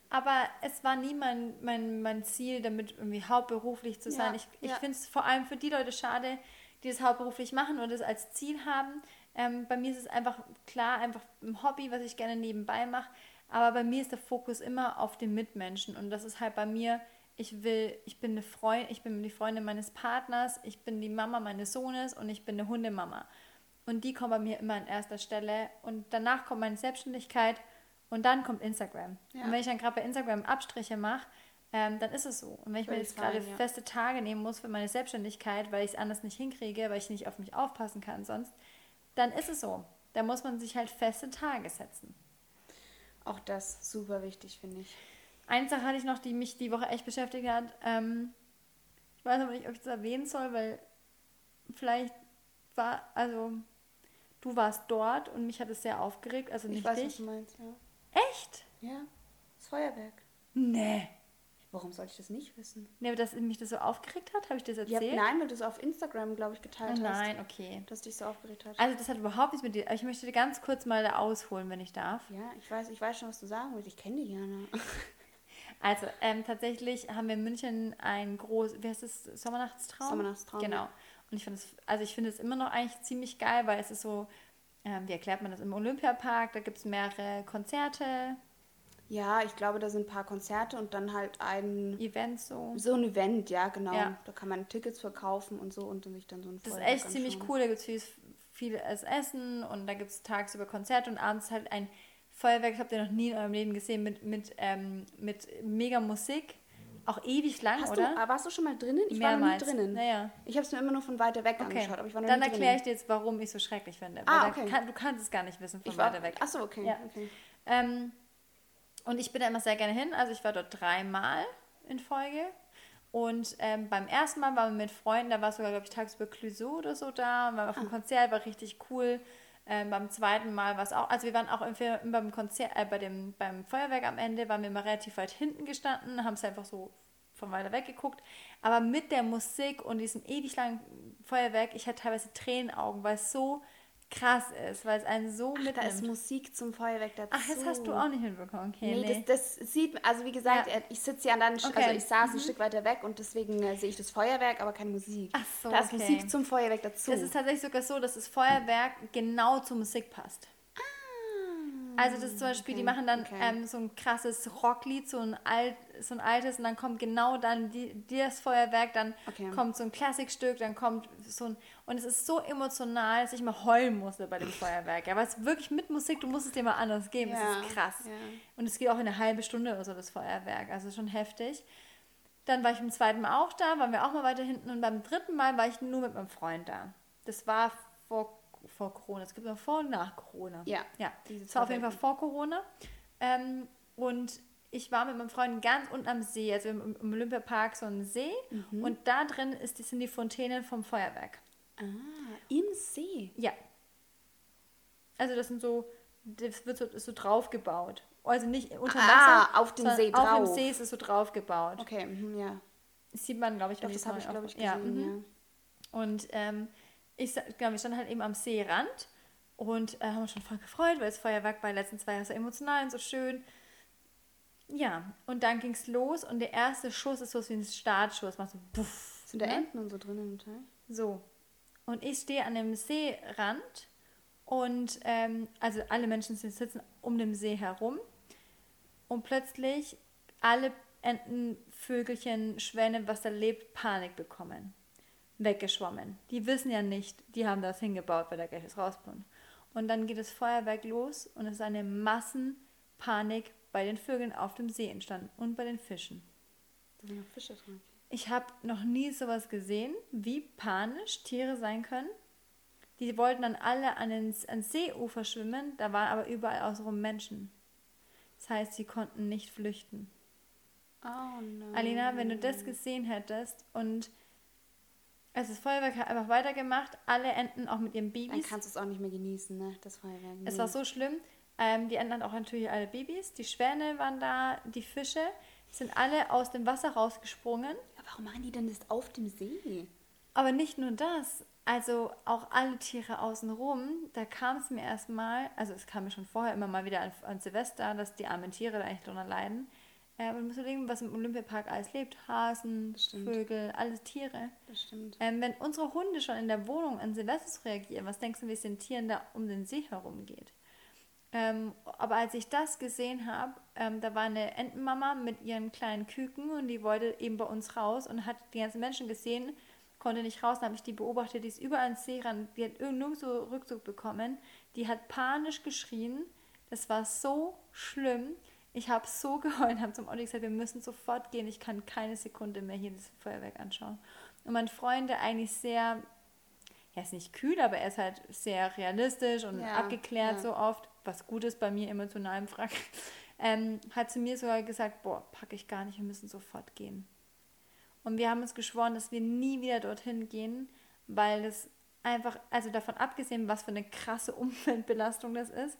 Aber es war nie mein, mein, mein Ziel, damit irgendwie hauptberuflich zu sein. Ja, ich ich ja. finde es vor allem für die Leute schade, die das hauptberuflich machen und das als Ziel haben. Ähm, bei mir ist es einfach klar, einfach ein Hobby, was ich gerne nebenbei mache. Aber bei mir ist der Fokus immer auf den Mitmenschen und das ist halt bei mir, ich will, ich bin eine Freundin, ich bin die Freundin meines Partners, ich bin die Mama meines Sohnes und ich bin eine Hundemama. Und die kommen bei mir immer an erster Stelle und danach kommt meine Selbstständigkeit und dann kommt Instagram. Ja. Und wenn ich dann gerade bei Instagram Abstriche mache, ähm, dann ist es so. Und wenn ich mir jetzt gerade ja. feste Tage nehmen muss für meine Selbstständigkeit, weil ich es anders nicht hinkriege, weil ich nicht auf mich aufpassen kann sonst, dann ist es so. Da muss man sich halt feste Tage setzen. Auch das super wichtig, finde ich. Eine Sache hatte ich noch, die mich die Woche echt beschäftigt hat. Ähm, ich weiß aber nicht, ob ich das erwähnen soll, weil vielleicht war, also du warst dort und mich hat es sehr aufgeregt, also nicht ich weiß, dich. was du meinst, ja. Echt? Ja, das Feuerwerk. Nee. Warum sollte ich das nicht wissen? Nee, dass mich das so aufgeregt hat, habe ich das erzählt? Ja, nein, weil du es auf Instagram, glaube ich, geteilt oh, nein, hast. Nein, okay. Dass dich so aufgeregt hat. Also das hat überhaupt nichts mit dir. Ich möchte dir ganz kurz mal da ausholen, wenn ich darf. Ja, ich weiß, ich weiß schon, was du sagen willst. Ich kenne die Jana. [laughs] Also, ähm, tatsächlich haben wir in München ein großes, wie heißt es, Sommernachtstraum? Sommernachtstraum. Genau. Und ich finde es, also ich finde es immer noch eigentlich ziemlich geil, weil es ist so, ähm, wie erklärt man das, im Olympiapark, da gibt es mehrere Konzerte, ja, ich glaube, da sind ein paar Konzerte und dann halt ein Event so. So ein Event, ja, genau. Ja. Da kann man Tickets verkaufen und so und sich dann so ein Das ist echt ziemlich cool. Da gibt es viel, Essen und da gibt es tagsüber Konzerte und abends halt ein Feuerwerk. Das habt ihr noch nie in eurem Leben gesehen mit, mit, ähm, mit mega Musik. Auch ewig lang, Hast oder? Du, ah, warst du schon mal drinnen? Ich Mehrmals. war noch nie drinnen. Naja. Ich habe es mir immer nur von weiter weg okay. angeschaut, aber ich war noch Dann erkläre ich dir jetzt, warum ich es so schrecklich finde. Ah, okay. Kann, du kannst es gar nicht wissen von ich weiter weg. Achso, okay. Ja. okay. Ähm, Und ich bin da immer sehr gerne hin. Also ich war dort dreimal in Folge. Und ähm, beim ersten Mal waren wir mit Freunden, da war sogar, glaube ich, tagsüber Clouseau oder so da. Und waren auf dem ah. Konzert, war richtig cool. Ähm, beim zweiten Mal war es auch, also wir waren auch im, beim Konzert, äh, bei dem, beim Feuerwerk am Ende, waren wir mal relativ weit hinten gestanden, haben es einfach so von weiter weg geguckt. Aber mit der Musik und diesem ewig langen Feuerwerk, ich hatte teilweise Tränenaugen, weil es so krass ist, weil es einen so Ach, mitnimmt. da ist Musik zum Feuerwerk dazu. Ach, das hast du auch nicht hinbekommen, okay. Nee, nee. Das, das, sieht, also wie gesagt, ja. ich sitze ja dann, okay. also ich saß mhm. ein Stück weiter weg und deswegen äh, sehe ich das Feuerwerk, aber keine Musik. Ach so, Da ist okay. Musik zum Feuerwerk dazu. Das ist tatsächlich sogar so, dass das Feuerwerk genau zur Musik passt. Also das ist zum Beispiel, okay, die machen dann okay. ähm, so ein krasses Rocklied, so ein, alt, so ein altes, und dann kommt genau dann die, das Feuerwerk, dann okay. kommt so ein Klassikstück, dann kommt so ein... Und es ist so emotional, dass ich mal heulen musste bei dem Feuerwerk. Aber es ist wirklich mit Musik, du musst es dir mal anders geben. Ja, es ist krass. Ja. Und es geht auch in eine halbe Stunde oder so, das Feuerwerk. Also schon heftig. Dann war ich beim zweiten Mal auch da, waren wir auch mal weiter hinten. Und beim dritten Mal war ich nur mit meinem Freund da. Das war vor vor Corona. Es gibt noch vor und nach Corona. Ja. Ja, es war auf jeden Fall vor Corona. Ähm, und ich war mit meinem Freund ganz unten am See, also im, im Olympiapark so ein See. Mhm. Und da drin ist, sind die Fontänen vom Feuerwerk. Ah, im See? Ja. Also das sind so, das wird so, ist so drauf gebaut. Also nicht unter Wasser. Ah, auf dem See drauf. Auf dem See ist es so drauf gebaut. Okay, mh, ja. Das sieht man, glaube ich, Doch, das habe ich, glaube ich, gesehen, ja. Mhm. ja. Und ähm, ich, genau, wir standen halt eben am Seerand und äh, haben uns schon voll gefreut, weil das Feuerwerk bei den letzten zwei Jahren so emotional und so schön. Ja, und dann ging es los und der erste Schuss ist so wie ein Startschuss, macht so puff. Sind da ne? Enten und so drin im Teil? So. Und ich stehe an dem Seerand und ähm, also alle Menschen sitzen um den See herum und plötzlich alle Enten, Vögelchen, Schwäne, was da lebt, Panik bekommen weggeschwommen. Die wissen ja nicht, die haben das hingebaut, weil da gleich was rauskommt. Und dann geht das Feuerwerk los und es ist eine Massenpanik bei den Vögeln auf dem See entstanden und bei den Fischen. Da sind noch Fische drin. Ich habe noch nie sowas gesehen, wie panisch Tiere sein können. Die wollten dann alle an den, ans Seeufer schwimmen, da waren aber überall außenrum Menschen. Das heißt, sie konnten nicht flüchten. Oh no. Alina, wenn du das gesehen hättest und also das Feuerwerk hat einfach weitergemacht, alle Enten auch mit ihren Babys. Dann kannst du es auch nicht mehr genießen, ne? Das Feuerwerk. Nee. Es war so schlimm. Ähm, die Enten hatten auch natürlich alle Babys. Die Schwäne waren da, die Fische sind alle aus dem Wasser rausgesprungen. Ja, warum machen die denn das auf dem See? Aber nicht nur das. Also auch alle Tiere außenrum, da kam es mir erstmal, also es kam mir schon vorher immer mal wieder an, an Silvester, dass die armen Tiere da eigentlich drunter leiden. Äh, man muss überlegen, was im Olympiapark alles lebt. Hasen, Vögel, alles Tiere. Das stimmt. Ähm, wenn unsere Hunde schon in der Wohnung an Silvester reagieren, was denkst du, wie es den Tieren da um den See herum geht? Ähm, aber als ich das gesehen habe, ähm, da war eine Entenmama mit ihren kleinen Küken und die wollte eben bei uns raus und hat die ganzen Menschen gesehen, konnte nicht raus. Dann habe ich die beobachtet, die ist überall ins See ran, die hat nirgendwo Rückzug bekommen. Die hat panisch geschrien. Das war so schlimm. Ich habe so geheult, habe zum Olli gesagt, wir müssen sofort gehen. Ich kann keine Sekunde mehr hier das Feuerwerk anschauen. Und mein Freund, der eigentlich sehr, er ist nicht kühl, aber er ist halt sehr realistisch und ja, abgeklärt ja. so oft, was gut ist bei mir emotional im Frack, [laughs] ähm, hat zu mir sogar gesagt, boah, packe ich gar nicht, wir müssen sofort gehen. Und wir haben uns geschworen, dass wir nie wieder dorthin gehen, weil es einfach, also davon abgesehen, was für eine krasse [laughs] Umweltbelastung das ist,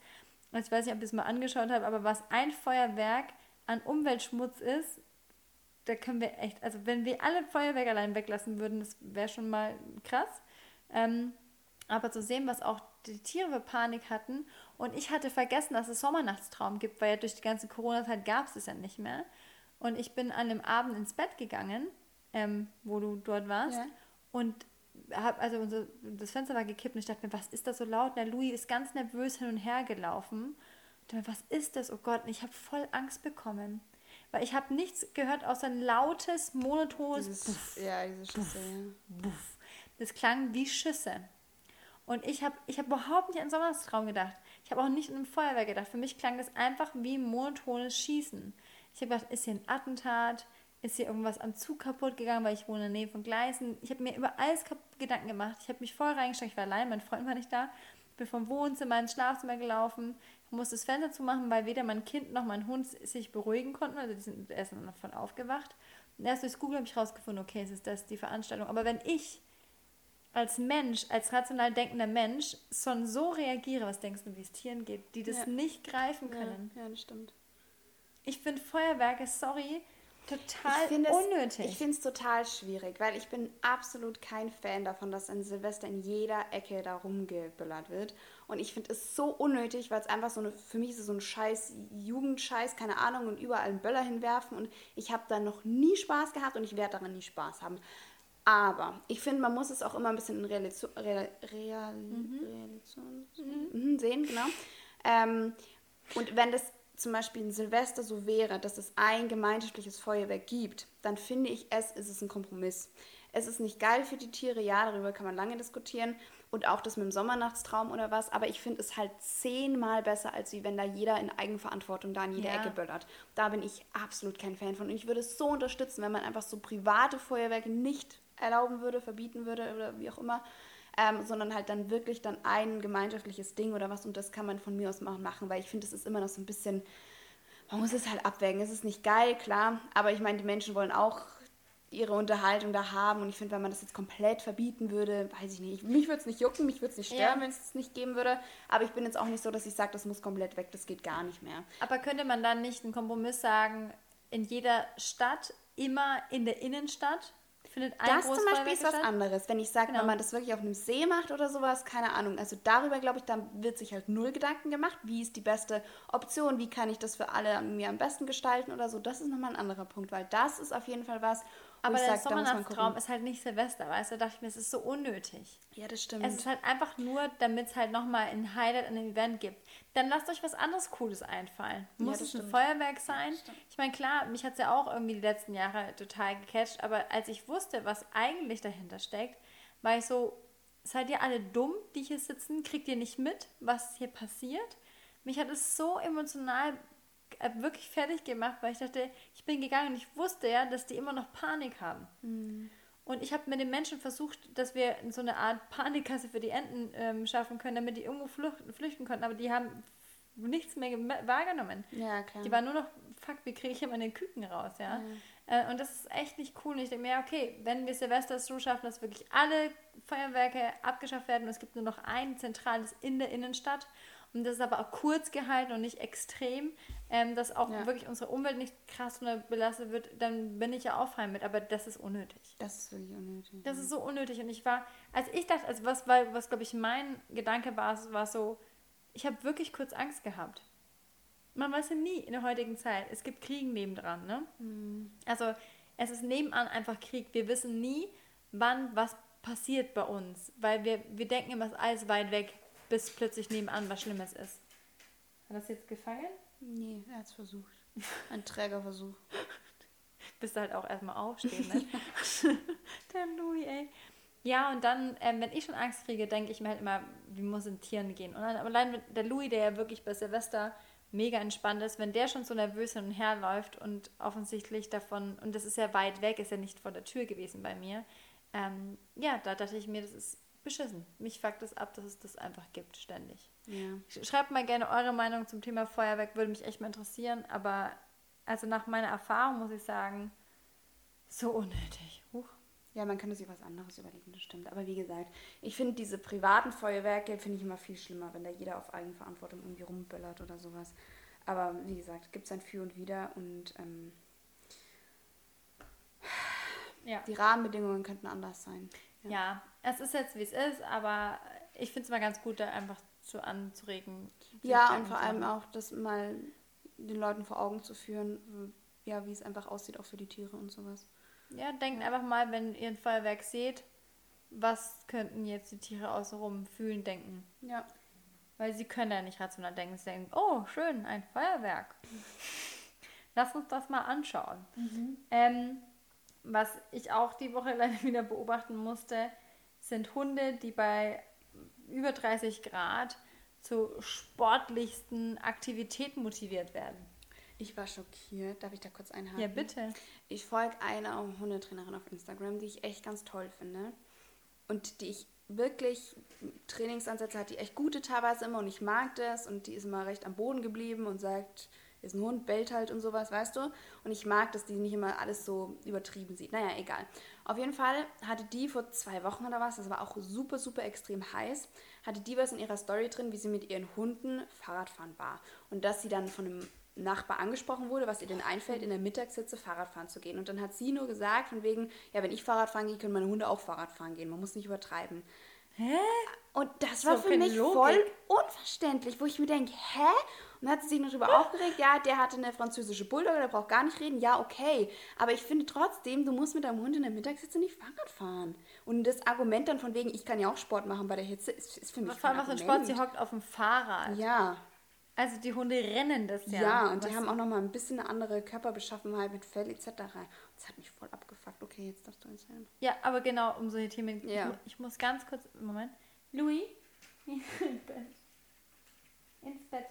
ich weiß nicht, ob ihr es mal angeschaut habt, aber was ein Feuerwerk an Umweltschmutz ist, da können wir echt, also wenn wir alle Feuerwerke allein weglassen würden, das wäre schon mal krass. Ähm, aber zu sehen, was auch die Tiere für Panik hatten. Und ich hatte vergessen, dass es Sommernachtstraum gibt, weil ja durch die ganze Corona-Zeit gab es es ja nicht mehr. Und ich bin an dem Abend ins Bett gegangen, ähm, wo du dort warst. Ja. Und hab, also unser, das Fenster war gekippt und ich dachte mir, was ist das so laut? Der Louis ist ganz nervös hin und her gelaufen. Und dachte mir, was ist das? Oh Gott, und ich habe voll Angst bekommen. Weil ich habe nichts gehört außer ein lautes, monotones Dieses, Buff, Ja, diese Schüsse, Buff. Das klang wie Schüsse. Und ich habe ich hab überhaupt nicht an Sommerstraum gedacht. Ich habe auch nicht an ein Feuerwehr gedacht. Für mich klang das einfach wie monotones Schießen. Ich habe gedacht, ist hier ein Attentat? Ist hier irgendwas am Zug kaputt gegangen, weil ich wohne in der Nähe von Gleisen. Ich habe mir über alles Gedanken gemacht. Ich habe mich voll reingesteckt. Ich war allein, mein Freund war nicht da. bin vom Wohnzimmer ins Schlafzimmer gelaufen, musste das Fenster zumachen, weil weder mein Kind noch mein Hund sich beruhigen konnten. Also die sind erst davon aufgewacht. Und erst durch Google habe ich rausgefunden, okay, es ist das die Veranstaltung. Aber wenn ich als Mensch, als rational denkender Mensch schon so reagiere, was denkst du, wie es Tieren geht, die das ja. nicht greifen können? Ja, ja das stimmt. Ich finde Feuerwerke, sorry, total ich find unnötig. Ich finde es total schwierig, weil ich bin absolut kein Fan davon, dass ein Silvester in jeder Ecke da rumgebüllert wird. Und ich finde es so unnötig, weil es einfach so eine, für mich ist es so ein scheiß Jugendscheiß, keine Ahnung, und überall einen Böller hinwerfen. Und ich habe da noch nie Spaß gehabt und ich werde daran nie Spaß haben. Aber ich finde, man muss es auch immer ein bisschen in Realisation, Real, Real, mhm. Realisation mhm. sehen, genau. Ähm, und wenn das zum Beispiel ein Silvester so wäre, dass es ein gemeinschaftliches Feuerwerk gibt, dann finde ich es, ist es ein Kompromiss. Es ist nicht geil für die Tiere, ja, darüber kann man lange diskutieren. Und auch das mit dem Sommernachtstraum oder was. Aber ich finde es halt zehnmal besser, als wie wenn da jeder in Eigenverantwortung da in jede ja. Ecke böllert. Da bin ich absolut kein Fan von. Und ich würde es so unterstützen, wenn man einfach so private Feuerwerke nicht erlauben würde, verbieten würde oder wie auch immer ähm, sondern halt dann wirklich dann ein gemeinschaftliches Ding oder was und das kann man von mir aus machen, weil ich finde, es ist immer noch so ein bisschen, man muss es halt abwägen. Es ist nicht geil, klar, aber ich meine, die Menschen wollen auch ihre Unterhaltung da haben und ich finde, wenn man das jetzt komplett verbieten würde, weiß ich nicht, mich würde es nicht jucken, mich würde es nicht stören, ja. wenn es es nicht geben würde, aber ich bin jetzt auch nicht so, dass ich sage, das muss komplett weg, das geht gar nicht mehr. Aber könnte man dann nicht einen Kompromiss sagen, in jeder Stadt, immer in der Innenstadt findet ein Das zum Beispiel ist was anderes. Wenn ich sage, genau. wenn man das wirklich auf einem See macht oder sowas, keine Ahnung. Also darüber, glaube ich, dann wird sich halt null Gedanken gemacht. Wie ist die beste Option? Wie kann ich das für alle mir am besten gestalten oder so? Das ist nochmal ein anderer Punkt, weil das ist auf jeden Fall was, aber der Sommernachtstraum ist halt nicht Silvester, weißt du? Da dachte ich mir, es ist so unnötig. Ja, das stimmt. Es ist halt einfach nur, damit es halt nochmal ein Highlight an dem Event gibt. Dann lasst euch was anderes Cooles einfallen. Muss ja, es ein Feuerwerk sein? Ich meine, klar, mich hat es ja auch irgendwie die letzten Jahre total gecatcht, aber als ich wusste, was eigentlich dahinter steckt, war ich so, seid ihr alle dumm, die hier sitzen? Kriegt ihr nicht mit, was hier passiert? Mich hat es so emotional wirklich fertig gemacht, weil ich dachte, ich bin gegangen und ich wusste ja, dass die immer noch Panik haben. Mhm. Und ich habe mit den Menschen versucht, dass wir so eine Art Panikkasse für die Enten ähm, schaffen können, damit die irgendwo flüchten, flüchten konnten. Aber die haben nichts mehr wahrgenommen. Ja, klar. Die waren nur noch, fuck, wie kriege ich hier meine Küken raus, ja. ja. Äh, und das ist echt nicht cool. Und ich denke mir, okay, wenn wir Silvester so schaffen, dass wirklich alle Feuerwerke abgeschafft werden und es gibt nur noch ein zentrales in der Innenstadt und das ist aber auch kurz gehalten und nicht extrem, ähm, dass auch ja. wirklich unsere Umwelt nicht krass belastet wird, dann bin ich ja auch fein mit. Aber das ist unnötig. Das ist wirklich unnötig. Das ja. ist so unnötig. Und ich war, als ich dachte, also was, was, was glaube ich, mein Gedanke war, war so, ich habe wirklich kurz Angst gehabt. Man weiß ja nie in der heutigen Zeit. Es gibt Krieg nebendran, ne? Mhm. Also es ist nebenan einfach Krieg. Wir wissen nie, wann was passiert bei uns, weil wir, wir denken immer, es ist alles weit weg bis plötzlich nebenan was Schlimmes ist. Hat das jetzt gefangen? Nee, er hat es versucht. [laughs] Ein träger Versuch. [laughs] Bist du halt auch erstmal aufstehen, ne? [laughs] der Louis, ey. Ja, und dann, ähm, wenn ich schon Angst kriege, denke ich mir halt immer, wie muss in Tieren gehen. Und dann, allein der Louis, der ja wirklich bei Silvester mega entspannt ist, wenn der schon so nervös hin und her läuft und offensichtlich davon, und das ist ja weit weg, ist ja nicht vor der Tür gewesen bei mir, ähm, ja, da dachte ich mir, das ist beschissen. Mich fuckt es ab, dass es das einfach gibt, ständig. Ja. Schreibt mal gerne eure Meinung zum Thema Feuerwerk, würde mich echt mal interessieren. Aber also nach meiner Erfahrung muss ich sagen, so unnötig. Huch. Ja, man könnte sich was anderes überlegen, das stimmt. Aber wie gesagt, ich finde diese privaten Feuerwerke, finde ich immer viel schlimmer, wenn da jeder auf Eigenverantwortung irgendwie rumböllert oder sowas. Aber wie gesagt, gibt es ein Für und Wider und ähm, ja. die Rahmenbedingungen könnten anders sein. Ja. ja, es ist jetzt wie es ist, aber ich finde es mal ganz gut, da einfach zu anzuregen. Ja, und vor allem auch, das mal den Leuten vor Augen zu führen, ja, wie es einfach aussieht, auch für die Tiere und sowas. Ja, denkt einfach mal, wenn ihr ein Feuerwerk seht, was könnten jetzt die Tiere außenrum fühlen, denken. Ja. Weil sie können ja nicht rational denken. Sie denken, oh, schön, ein Feuerwerk. [laughs] Lass uns das mal anschauen. Mhm. Ähm, was ich auch die Woche [laughs] leider wieder beobachten musste, sind Hunde, die bei über 30 Grad zu sportlichsten Aktivitäten motiviert werden. Ich war schockiert. Darf ich da kurz einhaken? Ja, bitte. Ich folge einer Hundetrainerin auf Instagram, die ich echt ganz toll finde. Und die ich wirklich Trainingsansätze hat, die echt gute teilweise immer und ich mag das und die ist immer recht am Boden geblieben und sagt, ist ein Hund, bellt halt und sowas, weißt du? Und ich mag, dass die nicht immer alles so übertrieben sieht. Naja, egal. Auf jeden Fall hatte die vor zwei Wochen oder was, das war auch super, super extrem heiß, hatte die was in ihrer Story drin, wie sie mit ihren Hunden Fahrradfahren war. Und dass sie dann von einem Nachbar angesprochen wurde, was ihr denn einfällt, in der Mittagssitze Fahrradfahren zu gehen. Und dann hat sie nur gesagt, von wegen, ja, wenn ich Fahrradfahren gehe, können meine Hunde auch Fahrradfahren gehen. Man muss nicht übertreiben. Hä? Und das war für mich Logik. voll unverständlich, wo ich mir denke, hä? Dann hat sie sich noch darüber aufgeregt, ja, der hatte eine französische Bulldogge, der braucht gar nicht reden. Ja, okay. Aber ich finde trotzdem, du musst mit deinem Hund in der Mittagssitze nicht Fahrrad fahren. Und das Argument dann von wegen, ich kann ja auch Sport machen bei der Hitze, ist, ist für mich Vor allem was für ein Sport, sie hockt auf dem Fahrrad. Ja. Also die Hunde rennen das ja. Ja, und die haben auch nochmal ein bisschen eine andere Körperbeschaffenheit mit Fell etc. Das hat mich voll abgefuckt. Okay, jetzt darfst du erzählen. Ja, aber genau, um solche Themen. Ja. Ich, ich muss ganz kurz, Moment. Louis, [laughs] ins Bett. Ins Bett.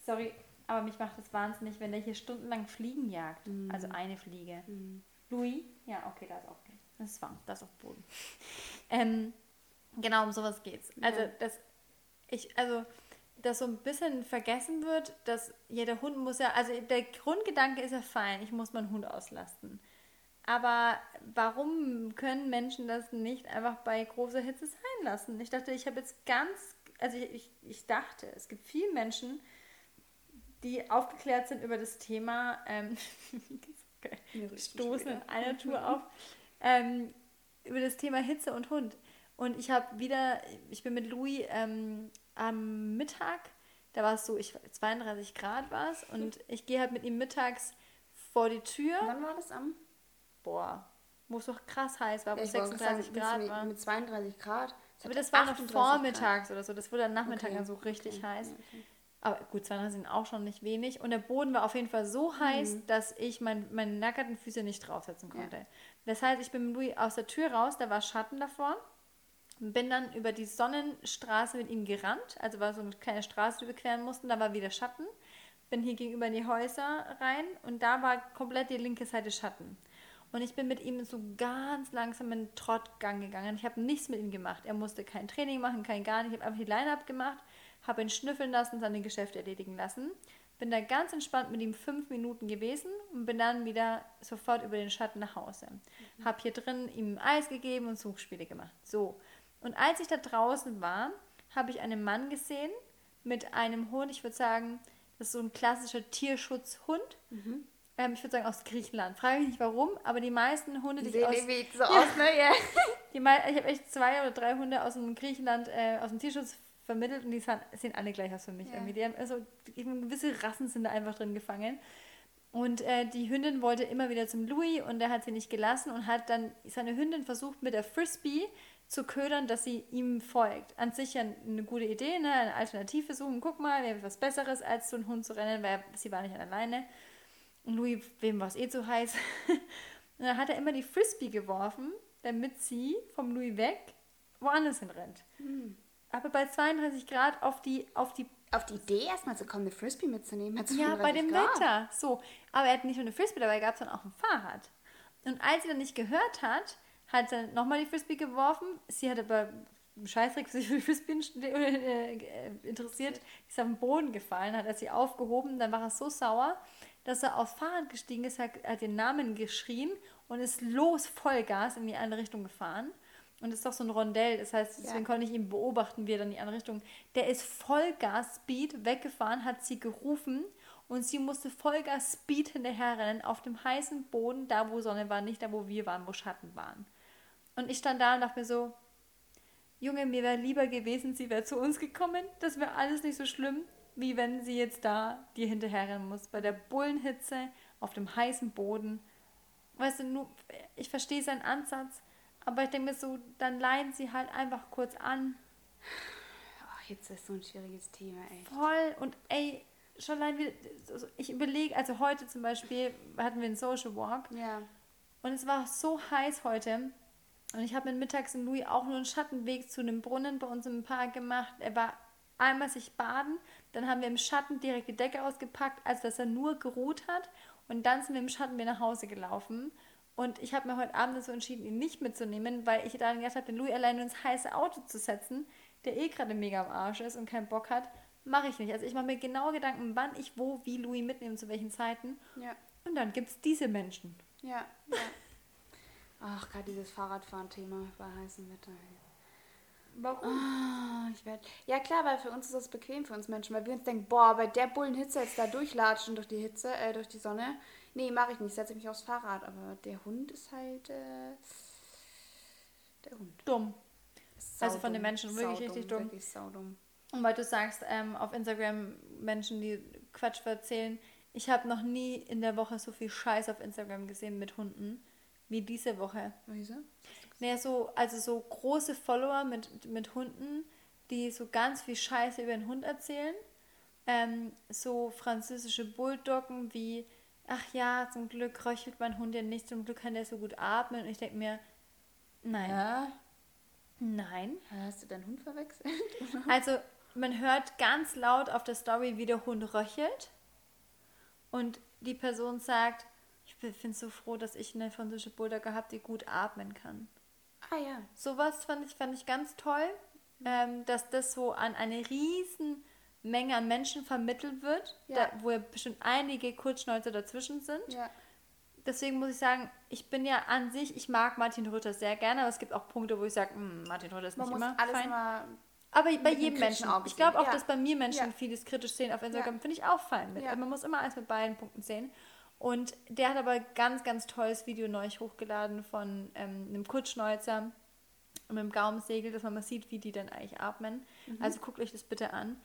Sorry, aber mich macht das wahnsinnig, wenn der hier stundenlang Fliegen jagt. Mhm. Also eine Fliege. Mhm. Louis? Ja, okay, da ist auch okay. Das ist warm, da ist auch Boden. [laughs] ähm, genau, um sowas geht's. Also, ja. das, ich, also, dass so ein bisschen vergessen wird, dass jeder Hund muss ja, also der Grundgedanke ist ja fein, ich muss meinen Hund auslasten. Aber warum können Menschen das nicht einfach bei großer Hitze sein lassen? Ich dachte, ich habe jetzt ganz, also ich, ich, ich, dachte, es gibt viele Menschen, die aufgeklärt sind über das Thema, ähm, [laughs] stoßen in einer Tour auf, ähm, über das Thema Hitze und Hund. Und ich habe wieder, ich bin mit Louis ähm, am Mittag, da war es so, ich 32 Grad war es und [laughs] ich gehe halt mit ihm mittags vor die Tür. Wann war das am? Boah, wo es doch krass heiß war, wo es 36 Grad war. Mit 32 Grad. Aber das war noch vormittags Grad. oder so, das wurde dann Nachmittag okay. so richtig okay. heiß. Okay. Aber gut, 32 sind auch schon nicht wenig. Und der Boden war auf jeden Fall so heiß, mhm. dass ich mein, meine nackerten Füße nicht draufsetzen konnte. Ja. Das heißt, ich bin mit Louis aus der Tür raus, da war Schatten davor. Bin dann über die Sonnenstraße mit ihm gerannt. Also war so eine kleine Straße, die wir queren mussten. Da war wieder Schatten. Bin hier gegenüber in die Häuser rein und da war komplett die linke Seite Schatten. Und ich bin mit ihm so ganz langsam in den Trottgang gegangen. Ich habe nichts mit ihm gemacht. Er musste kein Training machen, kein gar nicht. Ich habe einfach die Line-Up gemacht, habe ihn schnüffeln lassen, seine Geschäfte erledigen lassen. Bin da ganz entspannt mit ihm fünf Minuten gewesen und bin dann wieder sofort über den Schatten nach Hause. Mhm. Habe hier drin ihm Eis gegeben und Suchspiele gemacht. So, und als ich da draußen war, habe ich einen Mann gesehen mit einem Hund, ich würde sagen, das ist so ein klassischer Tierschutzhund. Mhm. Ähm, ich würde sagen aus Griechenland. Frage mich nicht warum, aber die meisten Hunde, die, die sehen irgendwie so ja, aus, ne? Yeah. Die, ich habe echt zwei oder drei Hunde aus dem Griechenland, äh, aus dem Tierschutz vermittelt und die sehen alle gleich aus für mich. Ja. Irgendwie. Die haben also gewisse Rassen sind da einfach drin gefangen. Und äh, die Hündin wollte immer wieder zum Louis und er hat sie nicht gelassen und hat dann seine Hündin versucht mit der Frisbee zu ködern, dass sie ihm folgt. An sich ja eine gute Idee, ne? eine Alternative suchen. Guck mal, wir haben was Besseres, als so einen Hund zu rennen, weil sie war nicht alleine. Und Louis, wem war es eh zu heiß? [laughs] und dann hat er immer die Frisbee geworfen, damit sie vom Louis weg woanders hin rennt. Mhm. Aber bei 32 Grad auf die, auf die auf die Idee erstmal zu kommen, eine Frisbee mitzunehmen. Ja, bei dem Grad. Wetter. So. Aber er hat nicht nur eine Frisbee dabei gehabt, sondern auch ein Fahrrad. Und als sie dann nicht gehört hat, hat er nochmal die Frisbee geworfen. Sie hat aber Scheißdreck sich für die Frisbee [laughs] äh, interessiert. Ist auf den Boden gefallen, hat er sie aufgehoben. Dann war er so sauer, dass er aufs Fahrrad gestiegen ist, hat, hat den Namen geschrien und ist los Vollgas in die andere Richtung gefahren. Und das ist doch so ein Rondell, das heißt, deswegen ja. konnte ich ihn beobachten, wie er dann in die andere Richtung. Der ist Vollgas Speed weggefahren, hat sie gerufen und sie musste Vollgas Speed hinterherrennen auf dem heißen Boden, da wo Sonne war, nicht da wo wir waren, wo Schatten waren. Und ich stand da und dachte mir so, Junge, mir wäre lieber gewesen, sie wäre zu uns gekommen. Das wäre alles nicht so schlimm, wie wenn sie jetzt da dir hinterherrennen muss. Bei der Bullenhitze, auf dem heißen Boden. Weißt du, nur, ich verstehe seinen Ansatz, aber ich denke mir so, dann leiden sie halt einfach kurz an. Oh, Hitze ist so ein schwieriges Thema, ey. Voll. Und ey, schon allein wieder, ich überlege, also heute zum Beispiel hatten wir einen Social Walk. Ja. Und es war so heiß heute. Und ich habe mit mittags in Louis auch nur einen Schattenweg zu einem Brunnen bei uns im Park gemacht. Er war einmal sich baden, dann haben wir im Schatten direkt die Decke ausgepackt, als dass er nur geruht hat. Und dann sind wir im Schatten wieder nach Hause gelaufen. Und ich habe mir heute Abend dazu entschieden, ihn nicht mitzunehmen, weil ich dann gedacht habe, den Louis alleine ins heiße Auto zu setzen, der eh gerade mega am Arsch ist und keinen Bock hat, mache ich nicht. Also ich mache mir genau Gedanken, wann ich wo, wie Louis mitnehme, zu welchen Zeiten. Ja. Und dann gibt es diese Menschen. Ja, ja. Ach, gerade dieses Fahrradfahren-Thema bei heißem Wetter. Warum? Ah, ich werd, ja klar, weil für uns ist das bequem für uns Menschen, weil wir uns denken, boah, bei der Bullenhitze jetzt da durchlatschen durch die Hitze, äh, durch die Sonne. Nee, mache ich nicht, setze mich aufs Fahrrad, aber der Hund ist halt äh, der Hund. Dumm. Also von den saudumm, Menschen wirklich richtig dumm. Wirklich saudumm. Und weil du sagst, ähm, auf Instagram Menschen, die Quatsch erzählen, ich habe noch nie in der Woche so viel Scheiß auf Instagram gesehen mit Hunden wie diese Woche. Wieso? Naja, so, also so große Follower mit, mit Hunden, die so ganz viel Scheiße über den Hund erzählen. Ähm, so französische Bulldoggen wie, ach ja, zum Glück röchelt mein Hund ja nicht, zum Glück kann der so gut atmen. Und ich denke mir, nein, Ja? nein. Hast du deinen Hund verwechselt? [laughs] [laughs] Also man hört ganz laut auf der Story, wie der Hund röchelt. Und die Person sagt, ich bin so froh, dass ich eine französische Bulldogge habe, die gut atmen kann. Ah ja. Sowas fand ich, fand ich ganz toll, ähm, dass das so an eine riesen Menge an Menschen vermittelt wird, Ja. da, wo ja bestimmt einige Kurzschnäuze dazwischen sind. Ja. Deswegen muss ich sagen, ich bin ja an sich, ich mag Martin Rütter sehr gerne, aber es gibt auch Punkte, wo ich sage, "Hm, Martin Rütter ist Man nicht immer alles fein. Aber bei mit jedem Menschen. Auge Ich glaube auch, Ja. dass bei mir Menschen vieles kritisch sehen auf Instagram, finde ich auch fein mit. Also man muss immer eins mit beiden Punkten sehen. Und der hat aber ganz, ganz tolles Video neu hochgeladen von ähm, einem Kurzschnäuzer und einem Gaumensegel, dass man mal sieht, wie die dann eigentlich atmen. Mhm. Also guckt euch das bitte an.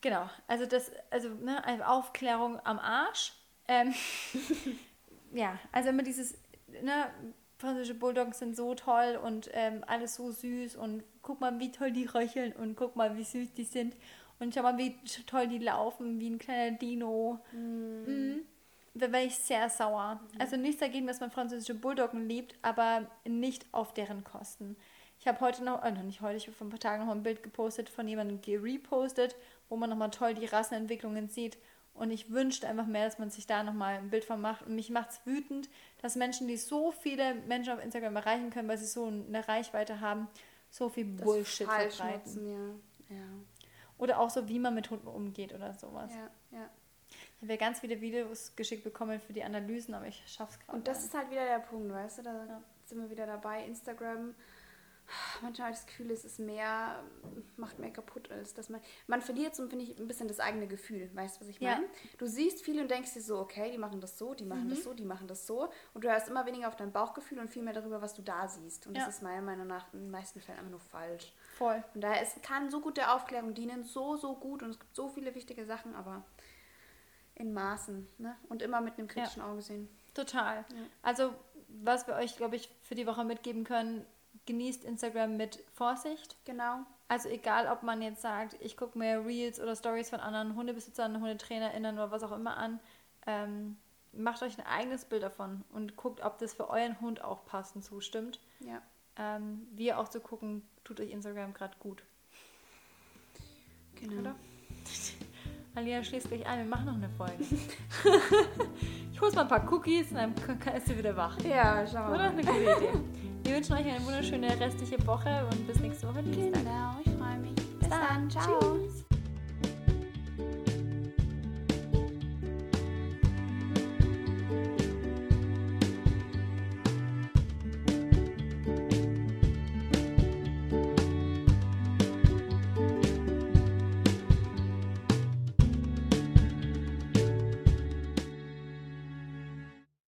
Genau, also das, also ne, eine Aufklärung am Arsch. Ähm, [laughs] ja, also immer dieses, ne, französische Bulldoggen sind so toll und ähm, alles so süß und guck mal, wie toll die röcheln und guck mal, wie süß die sind und schau mal, wie toll die laufen, wie ein kleiner Dino. Mhm. Da wäre ich sehr sauer. Also nichts dagegen, dass man französische Bulldoggen liebt, aber nicht auf deren Kosten. Ich habe heute noch, äh, noch nicht heute, ich habe vor ein paar Tagen noch ein Bild gepostet von jemandem gerepostet, wo man nochmal toll die Rassenentwicklungen sieht. Und ich wünschte einfach mehr, dass man sich da nochmal ein Bild von macht. Und mich macht es wütend, dass Menschen, die so viele Menschen auf Instagram erreichen können, weil sie so eine Reichweite haben, so viel das Bullshit verbreiten. nutzen, ja. Ja. Oder auch so, wie man mit Hunden umgeht oder sowas. Ja, ja. Ich habe ja ganz viele Videos geschickt bekommen für die Analysen, aber ich schaff's gerade. Und das ist halt wieder der Punkt, weißt du? Da Ja. sind wir wieder dabei. Instagram. Manchmal habe ich das Gefühl, es ist mehr, macht mehr kaputt als dass man. Man verliert so, finde ich, ein bisschen das eigene Gefühl. Weißt du, was ich Ja. meine? Du siehst viel und denkst dir so, okay, die machen das so, die machen Mhm. das so, die machen das so. Und du hörst immer weniger auf dein Bauchgefühl und viel mehr darüber, was du da siehst. Und Ja. das ist meiner Meinung nach in den meisten Fällen einfach nur falsch. voll. Von daher, es kann so gut der Aufklärung dienen, so, so gut und es gibt so viele wichtige Sachen, aber in Maßen, ne? Und immer mit einem kritischen Auge sehen. Total. Also, was wir euch, glaube ich, für die Woche mitgeben können, genießt Instagram mit Vorsicht. Genau. Also egal, ob man jetzt sagt, ich gucke mir Reels oder Stories von anderen Hundebesitzern, HundetrainerInnen oder was auch immer an, ähm, macht euch ein eigenes Bild davon und guckt, ob das für euren Hund auch passend zustimmt. Ja. Ähm, wir auch zu gucken, tut euch Instagram gerade gut. Genau. Oder? [laughs] Alina schließt gleich ein, wir machen noch eine Folge. [laughs] ich hol's mal ein paar Cookies und dann ist sie wieder wach. Ja, schauen wir Oder? mal. Eine gute Idee. [laughs] Wir wünschen euch eine wunderschöne restliche Woche und bis nächste Woche Dienstag. Genau, ich freue mich. Bis dann. dann. Ciao. Tschüss.